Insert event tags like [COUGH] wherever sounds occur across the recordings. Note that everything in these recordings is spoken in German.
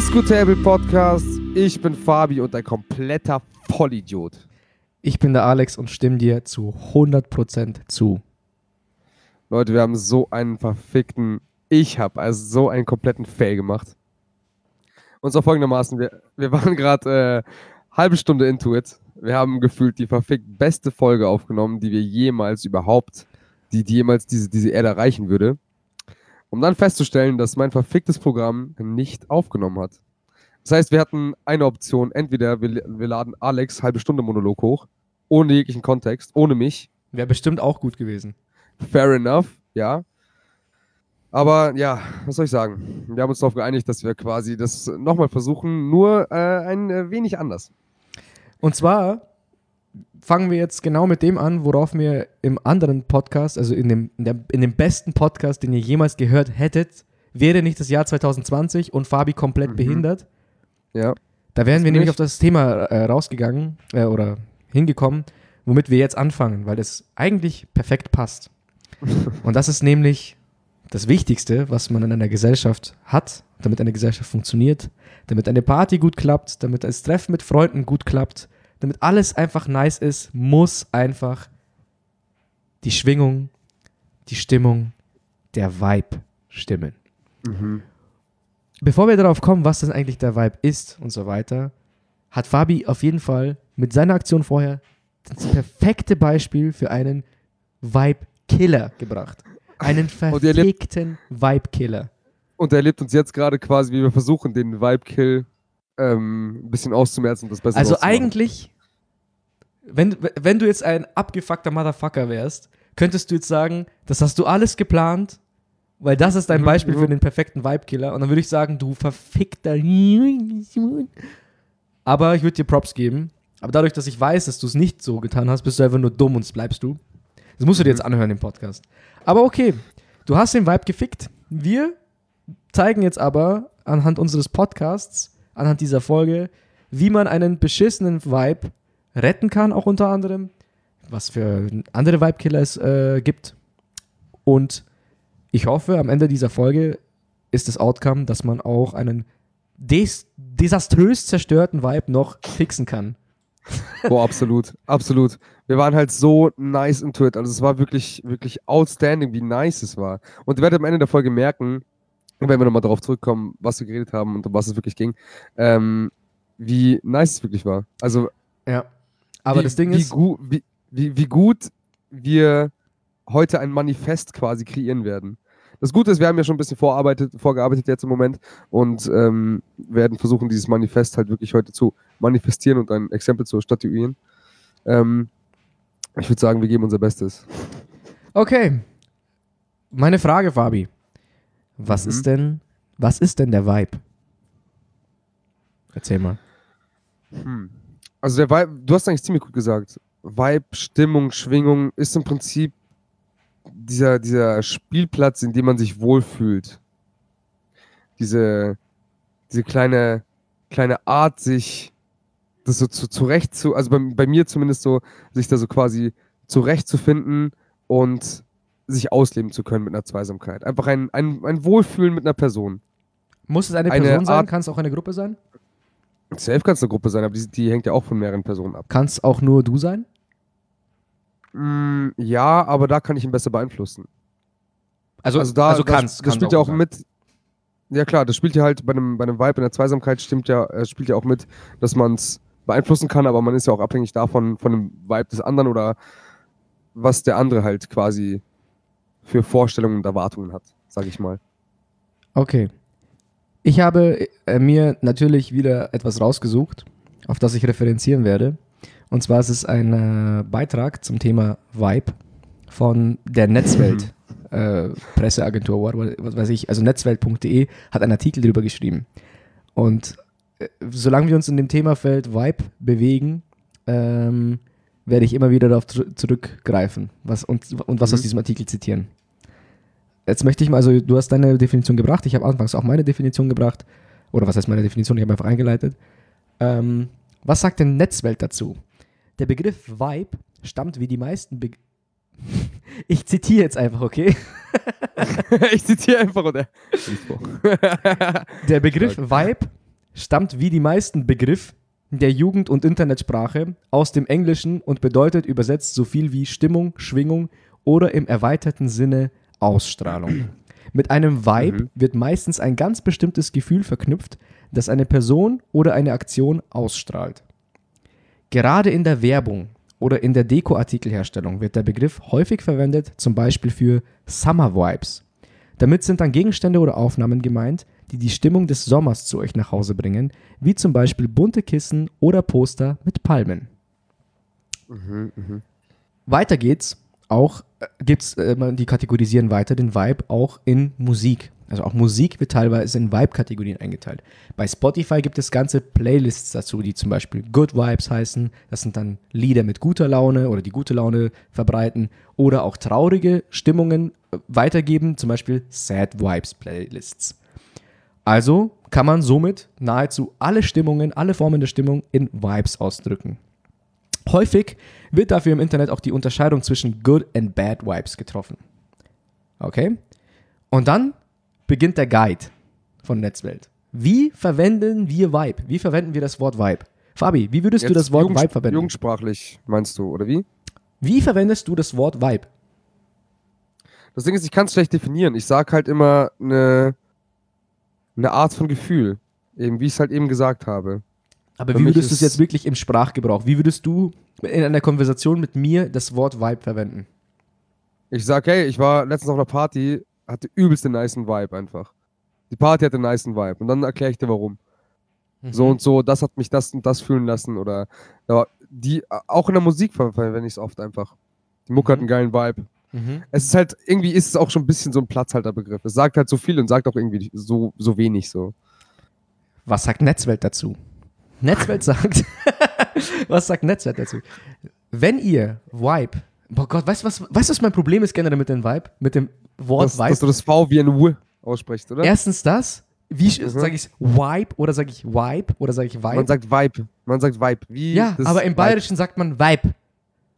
Scooter Podcast. Ich bin Fabi und ein kompletter Vollidiot. Ich bin der Alex und stimme dir zu 100% zu. Leute, wir haben so einen verfickten, ich habe also so einen kompletten Fail gemacht. Und zwar folgendermaßen, wir, wir waren gerade äh, halbe Stunde into it. Wir haben gefühlt die verfickt beste Folge aufgenommen, die wir jemals überhaupt, die, die jemals diese, diese Erde erreichen würde um dann festzustellen, dass mein verficktes Programm nicht aufgenommen hat. Das heißt, wir hatten eine Option, entweder wir, wir laden Alex halbe Stunde Monolog hoch, ohne jeglichen Kontext, ohne mich. Wäre bestimmt auch gut gewesen. Fair enough, ja. Aber ja, was soll ich sagen? Wir haben uns darauf geeinigt, dass wir quasi das nochmal versuchen, nur äh, ein äh, wenig anders. Und zwar fangen wir jetzt genau mit dem an, worauf wir im anderen Podcast, also in dem, in, der, in dem besten Podcast, den ihr jemals gehört hättet, wäre nicht das Jahr 2020 und Fabi komplett mhm. behindert. Ja. Da wären wir nämlich auf das Thema äh, rausgegangen äh, oder hingekommen, womit wir jetzt anfangen, weil das eigentlich perfekt passt. [LAUGHS] und das ist nämlich das Wichtigste, was man in einer Gesellschaft hat, damit eine Gesellschaft funktioniert, damit eine Party gut klappt, damit das Treffen mit Freunden gut klappt, damit alles einfach nice ist, muss einfach die Schwingung, die Stimmung, der Vibe stimmen. Mhm. Bevor wir darauf kommen, was denn eigentlich der Vibe ist und so weiter, hat Fabi auf jeden Fall mit seiner Aktion vorher das perfekte Beispiel für einen Vibe-Killer gebracht. Einen verfickten Vibe-Killer. Und er erlebt uns jetzt gerade quasi, wie wir versuchen, den Vibe-Kill ähm, ein bisschen auszumerzen und das besser Also eigentlich, wenn, wenn du jetzt ein abgefuckter Motherfucker wärst, könntest du jetzt sagen, das hast du alles geplant, weil das ist dein mhm, Beispiel mhm. für den perfekten Vibe-Killer. Und dann würde ich sagen, du verfickter. Aber ich würde dir Props geben. Aber dadurch, dass ich weiß, dass du es nicht so getan hast, bist du einfach nur dumm und bleibst du. Das musst du dir jetzt mhm. anhören im Podcast. Aber okay, du hast den Vibe gefickt. Wir zeigen jetzt aber anhand unseres Podcasts, anhand dieser Folge, wie man einen beschissenen Vibe retten kann, auch unter anderem, was für andere Vibe-Killer es äh, gibt. Und ich hoffe, am Ende dieser Folge ist das Outcome, dass man auch einen des desaströs zerstörten Vibe noch fixen kann. Boah, [LAUGHS] absolut, absolut. Wir waren halt so nice into it. Also es war wirklich, wirklich outstanding, wie nice es war. Und ihr werdet am Ende der Folge merken, wenn wir nochmal darauf zurückkommen, was wir geredet haben und um was es wirklich ging, ähm, wie nice es wirklich war. Also ja. Aber wie, das Ding wie ist. Gu wie, wie, wie gut wir heute ein Manifest quasi kreieren werden. Das Gute ist, wir haben ja schon ein bisschen vorarbeitet, vorgearbeitet jetzt im Moment und ähm, werden versuchen, dieses Manifest halt wirklich heute zu manifestieren und ein Exempel zu statuieren. Ähm, ich würde sagen, wir geben unser Bestes. Okay. Meine Frage, Fabi. Was mhm. ist denn, was ist denn der Vibe? Erzähl mal. Hm. Also der Vibe, du hast eigentlich ziemlich gut gesagt. Vibe, Stimmung, Schwingung ist im Prinzip dieser, dieser Spielplatz, in dem man sich wohlfühlt. Diese, diese kleine, kleine Art, sich das so zu, zurecht zu, also bei, bei mir zumindest so, sich da so quasi zurechtzufinden und sich ausleben zu können mit einer Zweisamkeit. Einfach ein, ein, ein Wohlfühlen mit einer Person. Muss es eine Person eine sein? Kann es auch eine Gruppe sein? Safe kann es eine Gruppe sein, aber die, die hängt ja auch von mehreren Personen ab. Kann es auch nur du sein? Mm, ja, aber da kann ich ihn besser beeinflussen. Also, also da also kannst, das, das spielt ja auch sein. mit. Ja klar, das spielt ja halt bei einem, bei einem Vibe in der Zweisamkeit stimmt ja, äh, spielt ja auch mit, dass man es beeinflussen kann, aber man ist ja auch abhängig davon, von dem Vibe des anderen oder was der andere halt quasi für Vorstellungen und Erwartungen hat, sag ich mal. Okay. Ich habe äh, mir natürlich wieder etwas rausgesucht, auf das ich referenzieren werde. Und zwar ist es ein äh, Beitrag zum Thema Vibe von der Netzwelt [LAUGHS] äh, Presseagentur, was weiß ich, also netzwelt.de hat einen Artikel darüber geschrieben. Und äh, solange wir uns in dem Themafeld Vibe bewegen, ähm, werde ich immer wieder darauf zurückgreifen was, und, und was mhm. aus diesem Artikel zitieren. Jetzt möchte ich mal, also du hast deine Definition gebracht, ich habe anfangs auch meine Definition gebracht. Oder was heißt meine Definition? Ich habe einfach eingeleitet. Ähm, was sagt denn Netzwelt dazu? Der Begriff Vibe stammt wie die meisten Be [LAUGHS] Ich zitiere jetzt einfach, okay? [LAUGHS] ich zitiere einfach, oder? Der Begriff Vibe stammt wie die meisten Begriff der Jugend- und Internetsprache aus dem Englischen und bedeutet übersetzt so viel wie Stimmung, Schwingung oder im erweiterten Sinne Ausstrahlung. [CLEARS THROAT] Mit einem Vibe Mhm. wird meistens ein ganz bestimmtes Gefühl verknüpft, das eine Person oder eine Aktion ausstrahlt. Gerade in der Werbung oder in der Dekoartikelherstellung wird der Begriff häufig verwendet, zum Beispiel für Summer Vibes. Damit sind dann Gegenstände oder Aufnahmen gemeint, die die Stimmung des Sommers zu euch nach Hause bringen, wie zum Beispiel bunte Kissen oder Poster mit Palmen. Mhm, mhm. Weiter geht's. Auch äh, gibt's, äh, die kategorisieren weiter den Vibe auch in Musik. Also auch Musik wird teilweise in Vibe-Kategorien eingeteilt. Bei Spotify gibt es ganze Playlists dazu, die zum Beispiel Good Vibes heißen. Das sind dann Lieder mit guter Laune oder die gute Laune verbreiten. Oder auch traurige Stimmungen äh, weitergeben, zum Beispiel Sad Vibes Playlists. Also kann man somit nahezu alle Stimmungen, alle Formen der Stimmung in Vibes ausdrücken. Häufig wird dafür im Internet auch die Unterscheidung zwischen Good and Bad Vibes getroffen. Okay? Und dann beginnt der Guide von Netzwelt. Wie verwenden wir Vibe? Wie verwenden wir das Wort Vibe? Fabi, wie würdest du Jetzt das Wort Vibe verwenden? Jugendsprachlich, meinst du, oder wie? Wie verwendest du das Wort Vibe? Das Ding ist, ich kann es schlecht definieren. Ich sag halt immer eine, eine Art von Gefühl. Eben, wie ich es halt eben gesagt habe. Aber wie würdest du es jetzt wirklich im Sprachgebrauch? Wie würdest du in einer Konversation mit mir das Wort Vibe verwenden? Ich sag, hey, ich war letztens auf einer Party, hatte übelst den nicen Vibe einfach. Die Party hatte einen nicen Vibe. Und dann erkläre ich dir warum. So Mhm. und so, das hat mich das und das fühlen lassen. Oder die, auch in der Musik ver- verwende ich es oft einfach. Die Mucke hat Mhm. einen geilen Vibe. Mhm. Es ist halt, irgendwie ist es auch schon ein bisschen so ein Platzhalterbegriff. Es sagt halt so viel und sagt auch irgendwie so, so wenig so. Was sagt Netzwelt dazu? Netzwelt sagt, [LAUGHS] was sagt Netzwelt dazu? Wenn ihr Vibe, boah Gott, weißt du, was, weißt, du, was mein Problem ist generell mit dem Vibe? Mit dem Wort Dass, Vibe? dass du das V wie ein W aussprichst, oder? Erstens das, wie Mhm. sage ich Vibe oder sage ich Vibe oder sage ich Vibe? Man sagt Vibe. Man sagt Vibe. Wie ja, das aber im Vibe. Bayerischen sagt man Vibe.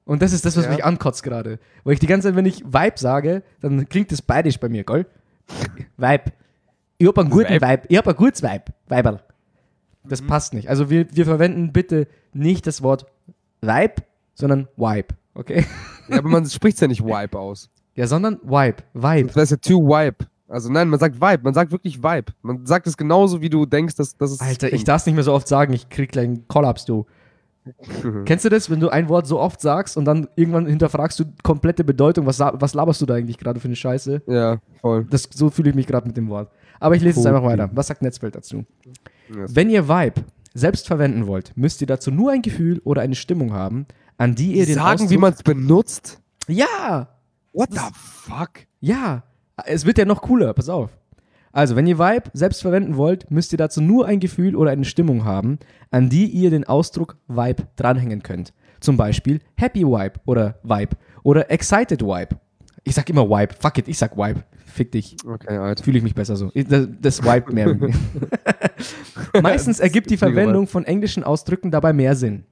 Und das ist das, was Ja. mich ankotzt gerade. Weil ich die ganze Zeit, wenn ich Vibe sage, dann klingt das bayerisch bei mir, gell? Vibe. Ich hab einen guten Vibe. Vibe. Ich hab ein gutes Vibe. Viberl. Mhm. Das passt nicht. Also wir, wir verwenden bitte nicht das Wort Vibe, sondern Vibe. Okay? Ja, aber man spricht es ja nicht Vibe aus. Ja, sondern Vibe. Vibe. Das heißt ja to Vibe. Also nein, man sagt Vibe. Man sagt wirklich Vibe. Man sagt es genauso, wie du denkst, dass, dass es. Alter, ich darf es nicht mehr so oft sagen. Ich krieg gleich einen Kollaps, du. [LAUGHS] Kennst du das, wenn du ein Wort so oft sagst und dann irgendwann hinterfragst du komplette Bedeutung? Was, was laberst du da eigentlich gerade für eine Scheiße? Ja, voll. Das, so fühle ich mich gerade mit dem Wort. Aber ich lese es Cool. einfach weiter. Was sagt Netzwelt dazu? Yes. Wenn ihr Vibe selbst verwenden wollt, müsst ihr dazu nur ein Gefühl oder eine Stimmung haben, an die ihr den Sagen, Ausdruck wie man es benutzt? Ja, What the fuck? ja. Es wird ja noch cooler, pass auf. Also, wenn ihr Vibe selbst verwenden wollt, müsst ihr dazu nur ein Gefühl oder eine Stimmung haben, an die ihr den Ausdruck Vibe dranhängen könnt. Zum Beispiel Happy Vibe oder Vibe oder Excited Vibe. Ich sag immer Vibe. Fuck it, ich sag Vibe. Fick dich. Okay, Alter. Fühle ich mich besser so. Das, das Vibe mehr. [LAUGHS] Meistens ergibt die Verwendung von englischen Ausdrücken dabei mehr Sinn.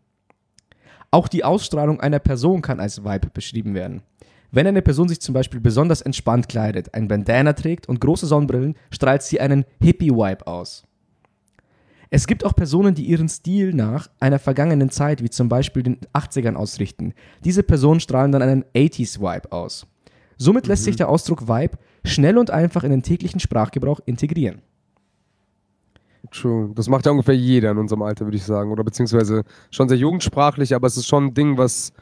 Auch die Ausstrahlung einer Person kann als Vibe beschrieben werden. Wenn eine Person sich zum Beispiel besonders entspannt kleidet, ein Bandana trägt und große Sonnenbrillen, strahlt sie einen Hippie-Vibe aus. Es gibt auch Personen, die ihren Stil nach einer vergangenen Zeit, wie zum Beispiel den 80ern, ausrichten. Diese Personen strahlen dann einen 80s-Vibe aus. Somit lässt sich der Ausdruck Vibe schnell und einfach in den täglichen Sprachgebrauch integrieren. True. Das macht ja ungefähr jeder in unserem Alter, würde ich sagen. Oder beziehungsweise schon sehr jugendsprachlich, aber es ist schon ein Ding, was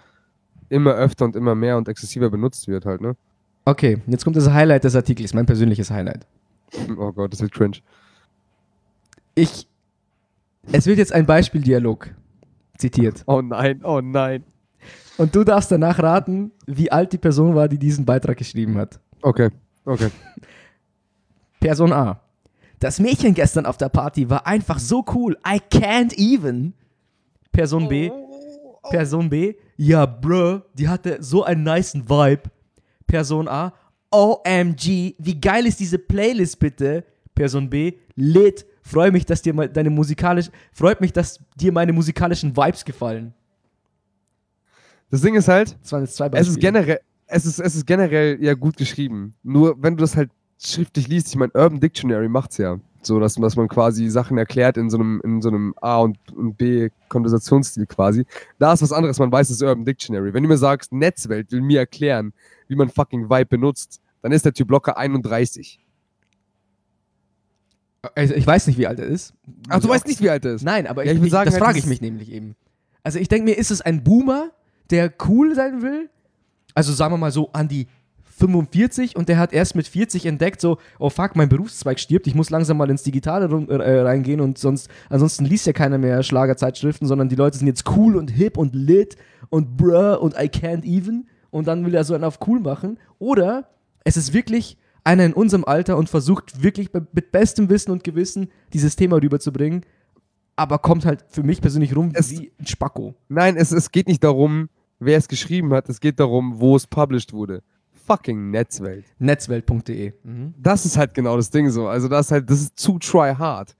immer öfter und immer mehr und exzessiver benutzt wird halt, ne? Okay, jetzt kommt das Highlight des Artikels, mein persönliches Highlight. [LAUGHS] Oh Gott, das wird cringe. Ich. Es wird jetzt ein Beispieldialog zitiert. Oh nein, oh nein. Und du darfst danach raten, wie alt die Person war, die diesen Beitrag geschrieben hat. Okay, okay. [LAUGHS] Person A. Das Mädchen gestern auf der Party war einfach so cool. I can't even. Person B. Person B. Ja, bruh, die hatte so einen niceen Vibe. Person A. OMG, wie geil ist diese Playlist bitte? Person B. Lit. Freue mich, dass dir deine musikalisch, freut mich, dass dir meine musikalischen Vibes gefallen. Das Ding ist halt, Das waren jetzt zwei es ist generell, es ist, es ist generell ja gut geschrieben. Nur wenn du das halt schriftlich liest, ich meine, Urban Dictionary macht's ja. So, dass, dass man quasi Sachen erklärt in so einem, in so einem A und, und B Konversationsstil quasi. Da ist was anderes, man weiß, es ist Urban Dictionary. Wenn du mir sagst, Netzwelt will mir erklären, wie man fucking Vibe benutzt, dann ist der Typ locker 31. Also ich weiß nicht, wie alt er ist. Ach, du weißt nicht, wie alt er ist? Nein, aber Ja, ich, ich sagen, das halt, frage ich mich nämlich eben. Also ich denke mir, ist es ein Boomer, der cool sein will? Also sagen wir mal so an die 45 und der hat erst mit 40 entdeckt, so, oh fuck, mein Berufszweig stirbt, ich muss langsam mal ins Digitale rum, äh, reingehen und sonst, ansonsten liest ja keiner mehr Schlagerzeitschriften, sondern die Leute sind jetzt cool und hip und lit und bruh und I can't even und dann will er so einen auf cool machen. Oder es ist wirklich einer in unserem Alter und versucht wirklich mit bestem Wissen und Gewissen dieses Thema rüberzubringen, aber kommt halt für mich persönlich rum Es- wie ein Spacko. Nein, es, es geht nicht darum, wer es geschrieben hat, es geht darum, wo es published wurde. Fucking Netzwelt. Netzwelt.de. Mhm. Das ist halt genau das Ding so. Also das ist halt, das ist zu try hard.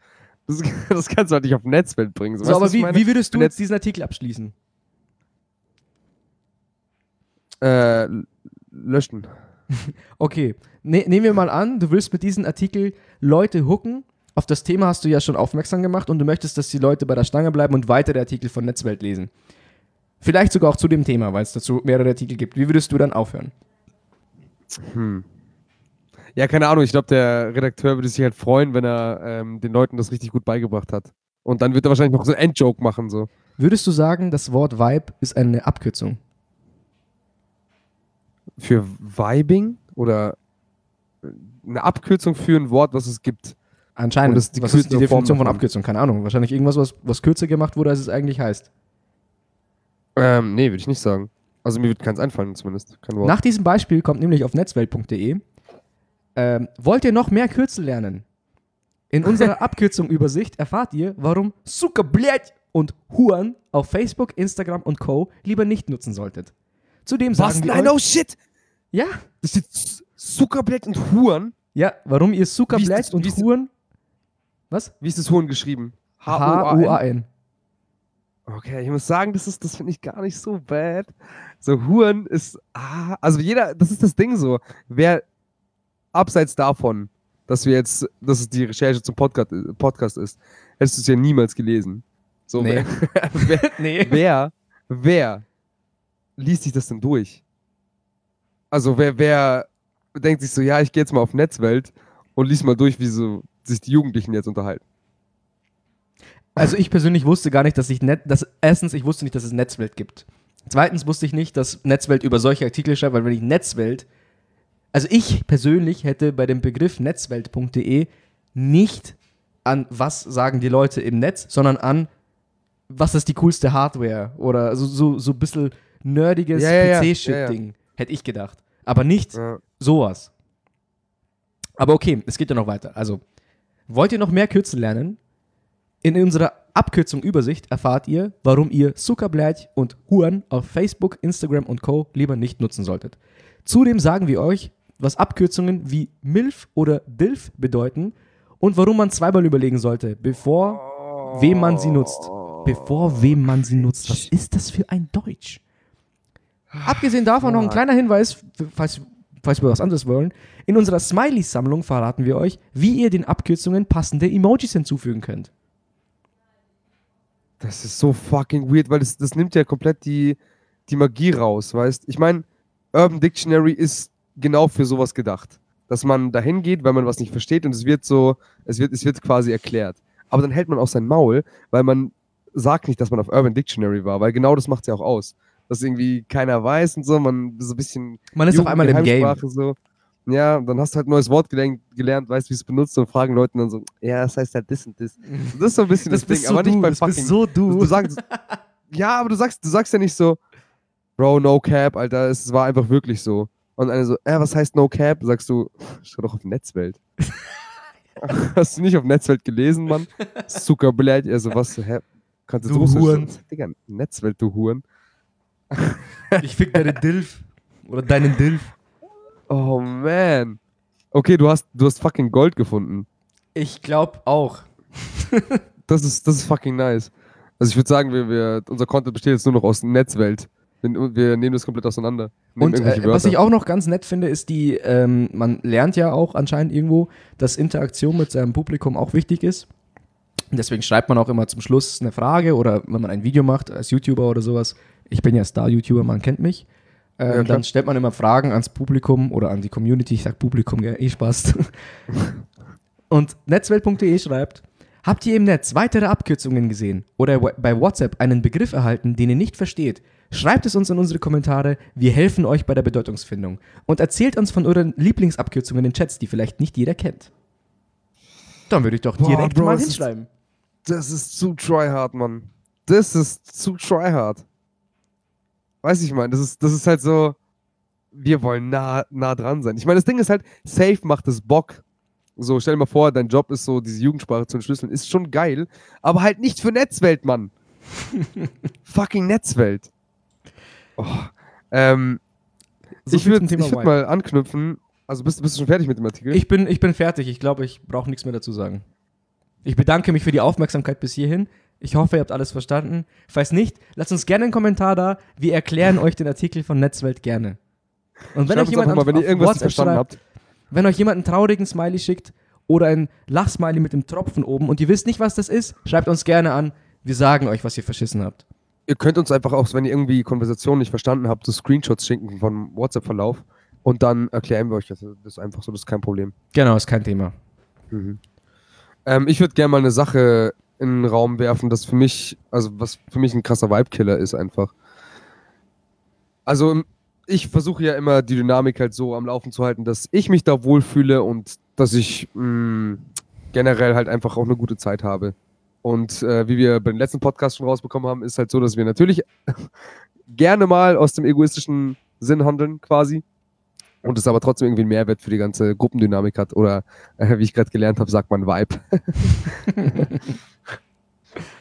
Das, [LAUGHS] das kannst du halt nicht auf Netzwelt bringen. So, du, aber wie, wie würdest du jetzt diesen Artikel abschließen? Äh, löschen. [LAUGHS] Okay, ne, nehmen wir mal an, du willst mit diesem Artikel Leute hooken. Auf das Thema hast du ja schon aufmerksam gemacht und du möchtest, dass die Leute bei der Stange bleiben und weitere Artikel von Netzwelt lesen. Vielleicht sogar auch zu dem Thema, weil es dazu mehrere Artikel gibt. Wie würdest du dann aufhören? Hm. Ja, keine Ahnung. Ich glaube, der Redakteur würde sich halt freuen, wenn er ähm, den Leuten das richtig gut beigebracht hat. Und dann wird er wahrscheinlich noch so einen Endjoke machen. So. Würdest du sagen, das Wort Vibe ist eine Abkürzung? Für Vibing oder äh, eine Abkürzung für ein Wort, was es gibt. Anscheinend. Und das ist die was ist die Form Definition von. Abkürzung? Keine Ahnung. Wahrscheinlich irgendwas, was, was kürzer gemacht wurde, als es eigentlich heißt. Ähm, nee, würde ich nicht sagen. Also mir wird keins einfallen zumindest. Kein Wort. Nach diesem Beispiel kommt nämlich auf netzwelt.de. Ähm, wollt ihr noch mehr Kürzel lernen? In unserer [LAUGHS] Abkürzung-Übersicht erfahrt ihr, warum Zuckerblät und Huren auf Facebook, Instagram und Co. lieber nicht nutzen solltet. Zudem was? sagen wir Nein, euch, oh shit! ja, Das steht Z- Zuckerblät und Huren. ja, warum ihr wie und Huren, was? Wie ist das Huren geschrieben? H-U-A-N? Okay, ich muss sagen, das ist, das finde ich gar nicht so bad. So, Huren ist, ah, also jeder, das ist das Ding so. Wer abseits davon, dass wir jetzt, dass es die Recherche zum Podcast, Podcast ist, hättest du es ja niemals gelesen. So, Nee. wer, wer, [LAUGHS] Nee. wer, wer liest sich das denn durch? Also, wer, wer denkt sich so, ja, ich gehe jetzt mal auf Netzwelt und lies mal durch, wie so sich die Jugendlichen jetzt unterhalten. Also ich persönlich wusste gar nicht, dass ich Net, dass erstens ich wusste nicht, dass es Netzwelt gibt. Zweitens wusste ich nicht, dass Netzwelt über solche Artikel schreibt, weil wenn ich Netzwelt, also ich persönlich hätte bei dem Begriff netzwelt.de nicht an was sagen die Leute im Netz, sondern an was ist die coolste Hardware oder so so so ein bisschen nerdiges Ja, ja, ja. PC-Shit-Ding, hätte ich gedacht. Aber nicht Ja. sowas. Aber okay, es geht ja noch weiter. Also, wollt ihr noch mehr Kürzel lernen? In unserer Abkürzung Übersicht erfahrt ihr, warum ihr Zuckerblät und Huren auf Facebook, Instagram und Co. lieber nicht nutzen solltet. Zudem sagen wir euch, was Abkürzungen wie MILF oder DILF bedeuten und warum man zweimal überlegen sollte, bevor wem man sie nutzt. Bevor wem man sie nutzt. Was ist das für ein Deutsch? Abgesehen davon noch ein kleiner Hinweis, falls, falls wir was anderes wollen. In unserer Smiley-Sammlung verraten wir euch, wie ihr den Abkürzungen passende Emojis hinzufügen könnt. Das ist so fucking weird, weil das, das nimmt ja komplett die, die Magie raus, weißt? Ich meine, Urban Dictionary ist genau für sowas gedacht. Dass man dahin geht, weil man was nicht versteht und es wird so, es wird, es wird quasi erklärt. Aber dann hält man auch sein Maul, weil man sagt nicht, dass man auf Urban Dictionary war, weil genau das macht es ja auch aus. Dass irgendwie keiner weiß und so, man so ein bisschen Man ist auf einmal im Game. So. Ja, dann hast du halt ein neues Wort gelernt, gelernt weißt, wie es benutzt und fragen Leute dann so, ja, das heißt halt das und das. Das ist so ein bisschen das, Ding, aber nicht bei das fucking bist so du. Du sagst, ja, aber du sagst, du sagst ja nicht so, Bro, no cap, Alter, es war einfach wirklich so. Und einer so, äh, was heißt no cap? Sagst du, schau doch auf Netzwelt. [LAUGHS] Hast du nicht auf Netzwelt gelesen, Mann? Zuckerblät, also was, hä? Kannst Du Russisch? Huren. Digga, Netzwelt, du Huren. Ich fick deine Dilf. Oder deinen Dilf. Oh man. Okay, du hast, du hast fucking Gold gefunden. Ich glaub auch. [LAUGHS] Das ist, das ist fucking nice. Also ich würde sagen, wir, wir, unser Content besteht jetzt nur noch aus Netzwelt. Wir, nehmen das komplett auseinander. Und äh, was ich auch noch ganz nett finde, ist die, ähm, man lernt ja auch anscheinend irgendwo, dass Interaktion mit seinem Publikum auch wichtig ist. Deswegen schreibt man auch immer zum Schluss eine Frage oder wenn man ein Video macht als YouTuber oder sowas. Ich bin ja Star-YouTuber, man kennt mich. Ähm, Ja, dann stellt man immer Fragen ans Publikum oder an die Community. Ich sag Publikum, gell? eh Spaß. [LAUGHS] Und netzwelt.de schreibt, habt ihr im Netz weitere Abkürzungen gesehen oder bei WhatsApp einen Begriff erhalten, den ihr nicht versteht? Schreibt es uns in unsere Kommentare, wir helfen euch bei der Bedeutungsfindung. Und erzählt uns von euren Lieblingsabkürzungen in Chats, die vielleicht nicht jeder kennt. Dann würde ich doch Boah, direkt Bro, mal es ist- hinschreiben. Das ist zu tryhard, Mann. Das ist zu tryhard. Weiß ich, mein, das ist, das ist halt so, wir wollen nah, nah dran sein. Ich meine, das Ding ist halt, safe macht es Bock. So, stell dir mal vor, dein Job ist so, diese Jugendsprache zu entschlüsseln. Ist schon geil, aber halt nicht für Netzwelt, Mann. [LAUGHS] Fucking Netzwelt. Oh, ähm, So ich würde würd mal anknüpfen. Also bist, bist du schon fertig mit dem Artikel? Ich bin, ich bin fertig. Ich glaube, ich brauche nichts mehr dazu sagen. Ich bedanke mich für die Aufmerksamkeit bis hierhin. Ich hoffe, ihr habt alles verstanden. Falls nicht, lasst uns gerne einen Kommentar da. Wir erklären euch den Artikel von Netzwelt gerne. Und wenn Schreibt euch jemand mal, wenn ihr irgendwas WhatsApp verstanden schreibt, habt. wenn euch jemand einen traurigen Smiley schickt oder ein Lachsmiley mit dem Tropfen oben und ihr wisst nicht, was das ist, schreibt uns gerne an. Wir sagen euch, was ihr verschissen habt. ihr könnt uns einfach auch, wenn ihr irgendwie Konversationen nicht verstanden habt, so Screenshots schicken vom WhatsApp-Verlauf und dann erklären wir euch das. Das ist einfach so, das ist kein Problem. Genau, ist kein Thema. Ähm, ich würde gerne mal eine Sache in den Raum werfen, das für mich, also was für mich ein krasser Vibe-Killer ist einfach. Also ich versuche ja immer die Dynamik halt so am Laufen zu halten, dass ich mich da wohlfühle und dass ich mh, generell halt einfach auch eine gute Zeit habe. Und äh, wie wir beim letzten Podcast schon rausbekommen haben, ist halt so, dass wir natürlich [LAUGHS] gerne mal aus dem egoistischen Sinn handeln quasi. Und es aber trotzdem irgendwie einen Mehrwert für die ganze Gruppendynamik hat. Oder äh, wie ich gerade gelernt habe, sagt man Vibe. [LAUGHS]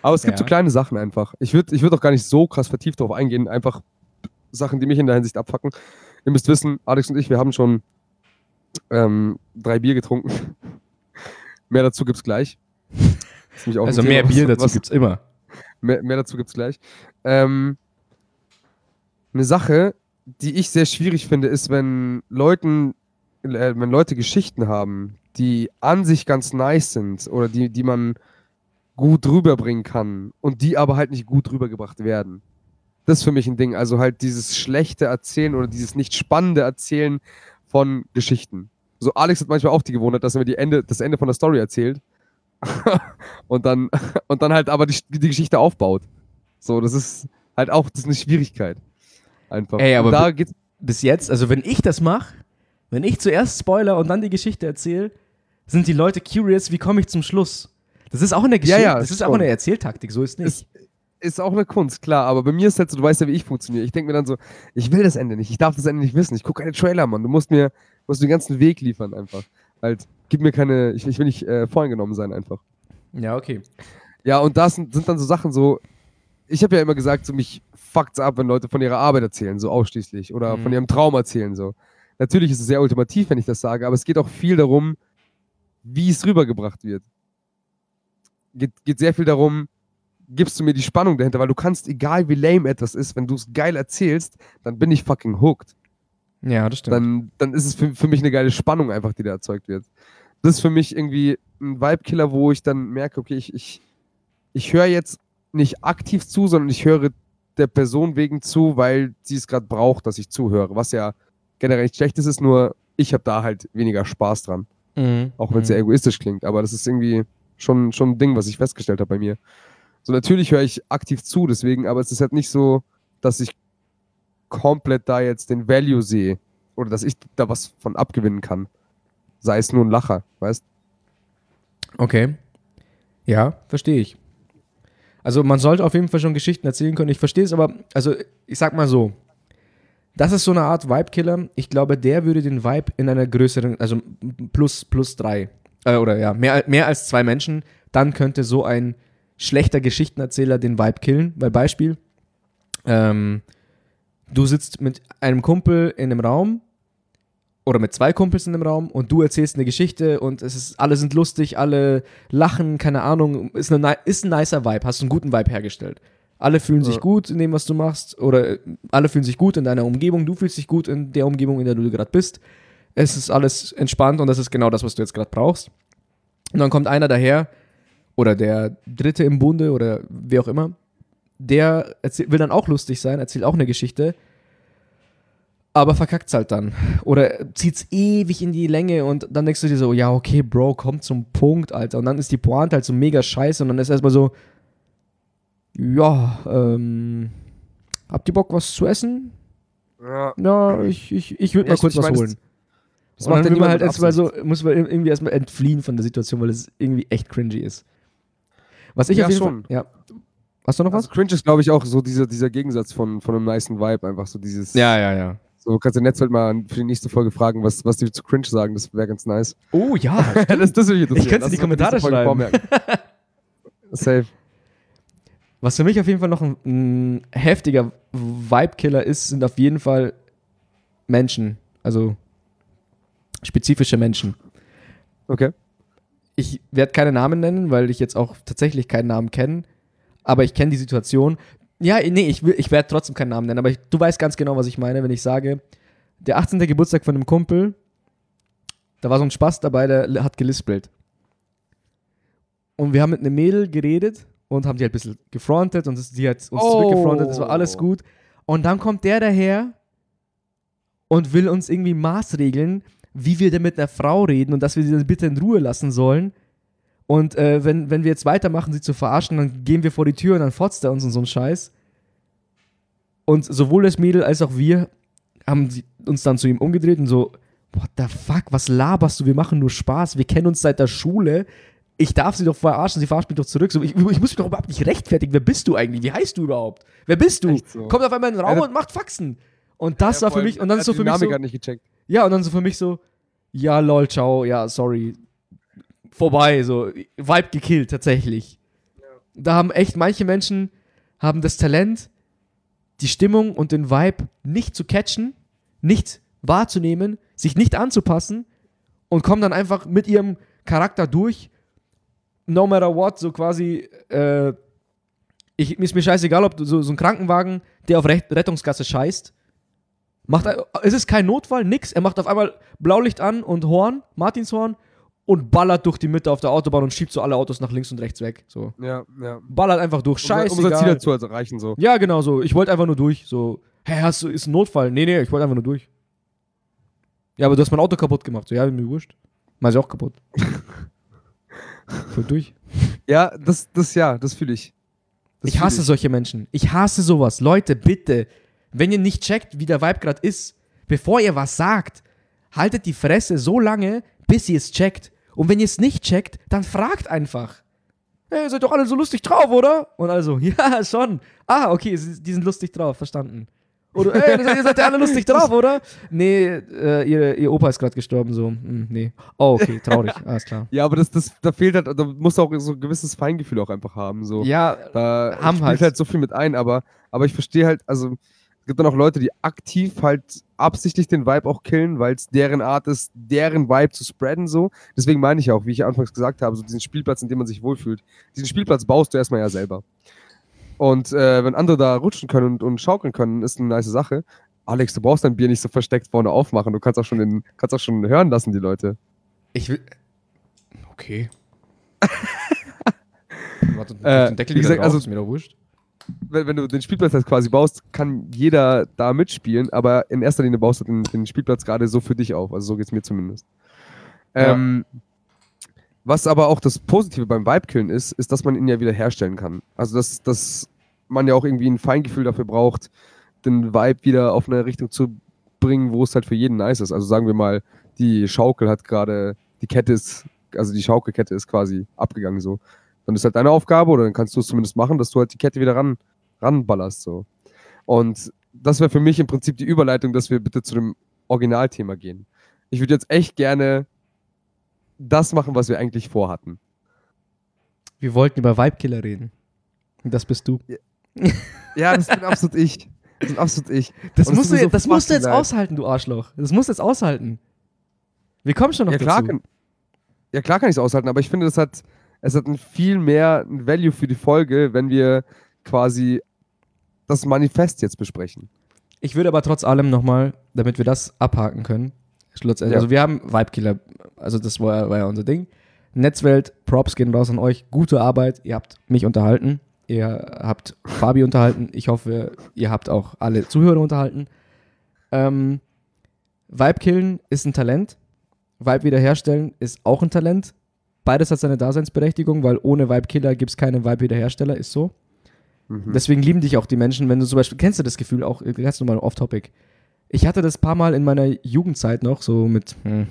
aber es gibt Ja. so kleine Sachen einfach. Ich würde ich würd auch gar nicht so krass vertieft darauf eingehen. Einfach Sachen, die mich in der Hinsicht abfacken. Ihr müsst wissen, Alex und ich, wir haben schon ähm, drei Bier getrunken. [LAUGHS] mehr dazu gibt's gleich. Nämlich auch ein Also Thema, mehr was- Bier dazu was- gibt's immer. Mehr, mehr dazu gibt's gleich. Ähm, eine Sache, die ich sehr schwierig finde, ist, wenn Leuten, äh, wenn Leute Geschichten haben, die an sich ganz nice sind oder die, die man gut rüberbringen kann und die aber halt nicht gut rübergebracht werden. Das ist für mich ein Ding. Also halt dieses schlechte Erzählen oder dieses nicht spannende Erzählen von Geschichten. So Alex hat manchmal auch die Gewohnheit, dass er mir die Ende, das Ende von der Story erzählt [LAUGHS] und dann [LAUGHS] und dann halt aber die, die Geschichte aufbaut. So, das ist halt auch das ist eine Schwierigkeit. Einfach. Ey, aber da geht's bis jetzt, also wenn ich das mache, wenn ich zuerst spoiler und dann die Geschichte erzähle, sind die Leute curious, wie komme ich zum Schluss? Das ist auch eine Geschichte, ja, das ist schon. auch eine Erzähltaktik, so ist nicht. Ist- ist auch eine Kunst, klar, aber bei mir ist halt so, du weißt ja, wie ich funktioniere. Ich denke mir dann so, ich will das Ende nicht, ich darf das Ende nicht wissen. Ich gucke keine Trailer, Mann. Du musst mir, musst den ganzen Weg liefern einfach. Halt, gib mir keine, ich, ich will nicht äh, voreingenommen sein einfach. ja, okay. Ja, und das sind, sind dann so Sachen so, ich habe ja immer gesagt, so mich fuckt's ab, wenn Leute von ihrer Arbeit erzählen, so ausschließlich, oder Mhm. von ihrem Traum erzählen, so. Natürlich ist es sehr ultimativ, wenn ich das sage, aber es geht auch viel darum, wie es rübergebracht wird. Geht, geht sehr viel darum, gibst du mir die Spannung dahinter, weil du kannst, egal wie lame etwas ist, wenn du es geil erzählst, dann bin ich fucking hooked Ja, das stimmt. dann, dann ist es für, für mich eine geile Spannung einfach, die da erzeugt wird. Das ist für mich irgendwie ein Vibe-Killer, wo ich dann merke, okay, ich, ich, ich höre jetzt nicht aktiv zu, sondern ich höre der Person wegen zu, weil sie es gerade braucht, dass ich zuhöre. Was ja generell nicht schlecht ist, ist nur, ich habe da halt weniger Spaß dran. Mhm. Auch wenn es Mhm. sehr egoistisch klingt. Aber das ist irgendwie schon, schon ein Ding, was ich festgestellt habe bei mir. So, natürlich höre ich aktiv zu, deswegen, aber es ist halt nicht so, dass ich komplett da jetzt den Value sehe oder dass ich da was von abgewinnen kann. Sei es nur ein Lacher, weißt Okay. Ja, verstehe ich. Also man sollte auf jeden Fall schon Geschichten erzählen können. Ich verstehe es aber, also ich sag mal so, das ist so eine Art Vibe-Killer. Ich glaube, der würde den Vibe in einer größeren, also plus, plus drei, äh, oder ja, mehr, mehr als zwei Menschen, dann könnte so ein schlechter Geschichtenerzähler den Vibe killen. Weil Beispiel, ähm, du sitzt mit einem Kumpel in einem Raum oder mit zwei Kumpels in einem Raum und du erzählst eine Geschichte und es ist, alle sind lustig, alle lachen, keine Ahnung, ist, eine, ist ein nicer Vibe, hast einen guten Vibe hergestellt. Alle fühlen sich Ja. gut in dem, was du machst, oder äh, alle fühlen sich gut in deiner Umgebung, du fühlst dich gut in der Umgebung, in der du gerade bist. Es ist alles entspannt und das ist genau das, was du jetzt gerade brauchst. Und dann kommt einer daher, oder der Dritte im Bunde, oder wer auch immer, der erzähl, will dann auch lustig sein, erzählt auch eine Geschichte, aber verkackt's halt dann. Oder zieht's ewig in die Länge und dann denkst du dir so, ja, okay, Bro, komm zum Punkt, Alter. Und dann ist die Pointe halt so mega scheiße und dann ist erstmal so, ja, ähm, habt ihr Bock, was zu essen? Ja. Ja, ich, ich, ich würde Ja, mal ich- kurz ich was meine, holen. Das und dann macht ja will man halt erstmal so, muss man irgendwie erstmal entfliehen von der Situation, weil es irgendwie echt cringy ist. Was ich Ja, auf jeden schon. Fall, ja. Hast du noch Also was? cringe ist, glaube ich, auch so dieser, dieser Gegensatz von, von einem nicen Vibe, einfach so dieses. ja, ja. So, kannst du Netzwelt mal für die nächste Folge fragen, was, was die zu cringe sagen, das wäre ganz nice. Oh ja, [LAUGHS] das, das will ich interessieren. Ich könnte Lass in die Kommentare schreiben. [LAUGHS] Safe. Was für mich auf jeden Fall noch ein, ein heftiger Vibe-Killer ist, sind auf jeden Fall Menschen. Also spezifische Menschen. Okay. Ich werde keine Namen nennen, weil ich jetzt auch tatsächlich keinen Namen kenne. Aber ich kenne die Situation. Ja, nee, ich, will- ich werde trotzdem keinen Namen nennen. Aber ich, du weißt ganz genau, was ich meine, wenn ich sage, der 18. Geburtstag von einem Kumpel, da war so ein Spaß dabei, der hat gelispelt. Und wir haben mit einem Mädel geredet und haben die halt ein bisschen gefrontet und die hat uns Oh. zurückgefrontet, das war alles gut. Und dann kommt der daher und will uns irgendwie maßregeln, wie wir denn mit einer Frau reden und dass wir sie dann bitte in Ruhe lassen sollen. Und äh, wenn, wenn wir jetzt weitermachen, sie zu verarschen, dann gehen wir vor die Tür und dann fotzt er uns und so einen Scheiß. Und sowohl das Mädel als auch wir haben uns dann zu ihm umgedreht und so, what the fuck, was laberst du? Wir machen nur Spaß, wir kennen uns seit der Schule. Ich darf sie doch verarschen, sie verarscht mich doch zurück. So, ich, ich muss mich doch überhaupt nicht rechtfertigen. Wer bist du eigentlich? Wie heißt du überhaupt? Wer bist du? So. Kommt auf einmal in den Raum Ja, und macht Faxen. Und das Ja, war für mich, und dann ist so für mich so, nicht gecheckt. ja, und dann so für mich so, ja, lol, ciao, ja, sorry. Vorbei, so, Vibe gekillt, tatsächlich. Da haben echt manche Menschen haben das Talent, die Stimmung und den Vibe nicht zu catchen, nicht wahrzunehmen, sich nicht anzupassen und kommen dann einfach mit ihrem Charakter durch, no matter what, so quasi, äh, ich, ist mir scheißegal, ob du so, so ein Krankenwagen, der auf Rett Rettungsgasse scheißt, Macht, es ist kein Notfall, nix. Er macht auf einmal Blaulicht an und Horn, Martinshorn, und ballert durch die Mitte auf der Autobahn und schiebt so alle Autos nach links und rechts weg. So. Ja, ja. Ballert einfach durch. Um, Scheiße. um sein Ziel zu erreichen, so. Ja, genau so. Ich wollte einfach nur durch. So, hä, hast du, ist ein Notfall? Nee, nee, ich wollte einfach nur durch. Ja, aber du hast mein Auto kaputt gemacht. So, ja, mir wurscht. Mal ist auch kaputt. Ich wollte durch. Ja, das, das, ja, das fühle ich. Das ich hasse solche Menschen. Ich hasse sowas. Leute, bitte, wenn ihr nicht checkt, wie der Vibe gerade ist, bevor ihr was sagt, haltet die Fresse so lange, bis ihr es checkt. Und wenn ihr es nicht checkt, dann fragt einfach. Hey, ihr seid doch alle so lustig drauf, oder? Und also, [LAUGHS] ja, schon. Ah, okay, die sind lustig drauf, verstanden. Oder, ey, ihr seid, ja alle lustig drauf, oder? Nee, äh, ihr, ihr Opa ist gerade gestorben, so. Hm, nee. Oh, okay, traurig, [LAUGHS] alles klar. Ja, aber das, das, da fehlt halt, da musst du auch so ein gewisses Feingefühl auch einfach haben. So. Ja, Da Haben halt. halt. so viel mit ein, aber, aber ich verstehe halt, also es gibt dann auch Leute, die aktiv halt absichtlich den Vibe auch killen, weil es deren Art ist, deren Vibe zu spreaden so. Deswegen meine ich auch, wie ich anfangs gesagt habe, so diesen Spielplatz, in dem man sich wohlfühlt. Diesen Spielplatz baust du erstmal ja selber. Und äh, wenn andere da rutschen können und, und schaukeln können, ist eine nice Sache. Alex, du brauchst dein Bier nicht so versteckt vorne aufmachen. Du kannst auch schon, den, kannst auch schon hören lassen, die Leute. Ich will. Okay. [LAUGHS] Warte, Äh, den Deckel wie wieder gesagt, drauf, also- ist mir doch wurscht. Wenn, wenn du den Spielplatz halt quasi baust, kann jeder da mitspielen, aber in erster Linie baust du den, den Spielplatz gerade so für dich auf. Also so geht es mir zumindest. Ja. Ähm, was aber auch das Positive beim Vibe-Killen ist, ist, dass man ihn ja wieder herstellen kann. Also dass, dass man ja auch irgendwie ein Feingefühl dafür braucht, den Vibe wieder auf eine Richtung zu bringen, wo es halt für jeden nice ist. Also sagen wir mal, die Schaukel hat gerade, die Kette ist, also die Schaukelkette ist quasi abgegangen so. Dann ist halt deine Aufgabe, oder dann kannst du es zumindest machen, dass du halt die Kette wieder ran, ranballerst. So. Und das wäre für mich im Prinzip die Überleitung, dass wir bitte zu dem Originalthema gehen. Ich würde jetzt echt gerne das machen, was wir eigentlich vorhatten. Wir wollten über Vibe-Killer reden. Und das bist du. Ja, das bin absolut ich. Das bin absolut ich. Das es musst, du, so das musst du jetzt leid. aushalten, du Arschloch. Das musst du jetzt aushalten. Wir kommen schon noch Ja klar, dazu. kann, ja, klar kann ich es aushalten, aber ich finde, es hat, es hat ein viel mehr ein Value für die Folge, wenn wir quasi das Manifest jetzt besprechen. Ich würde aber trotz allem nochmal, damit wir das abhaken können, schlussendlich, Ja. also wir haben Vibekiller, also das war, war ja unser Ding. Netzwelt, Props gehen raus an euch, gute Arbeit, ihr habt mich unterhalten, ihr habt Fabi unterhalten, ich hoffe, ihr habt auch alle Zuhörer unterhalten. Ähm, Vibe killen ist ein Talent, Vibe wiederherstellen ist auch ein Talent. Beides hat seine Daseinsberechtigung, weil ohne Vibe-Killer gibt es keine Vibe-Wiederhersteller, ist so. Mhm. Deswegen lieben dich auch die Menschen, wenn du zum Beispiel, kennst du das Gefühl auch, ganz normal off-topic. Ich hatte das paar Mal in meiner Jugendzeit noch, so mit, hm,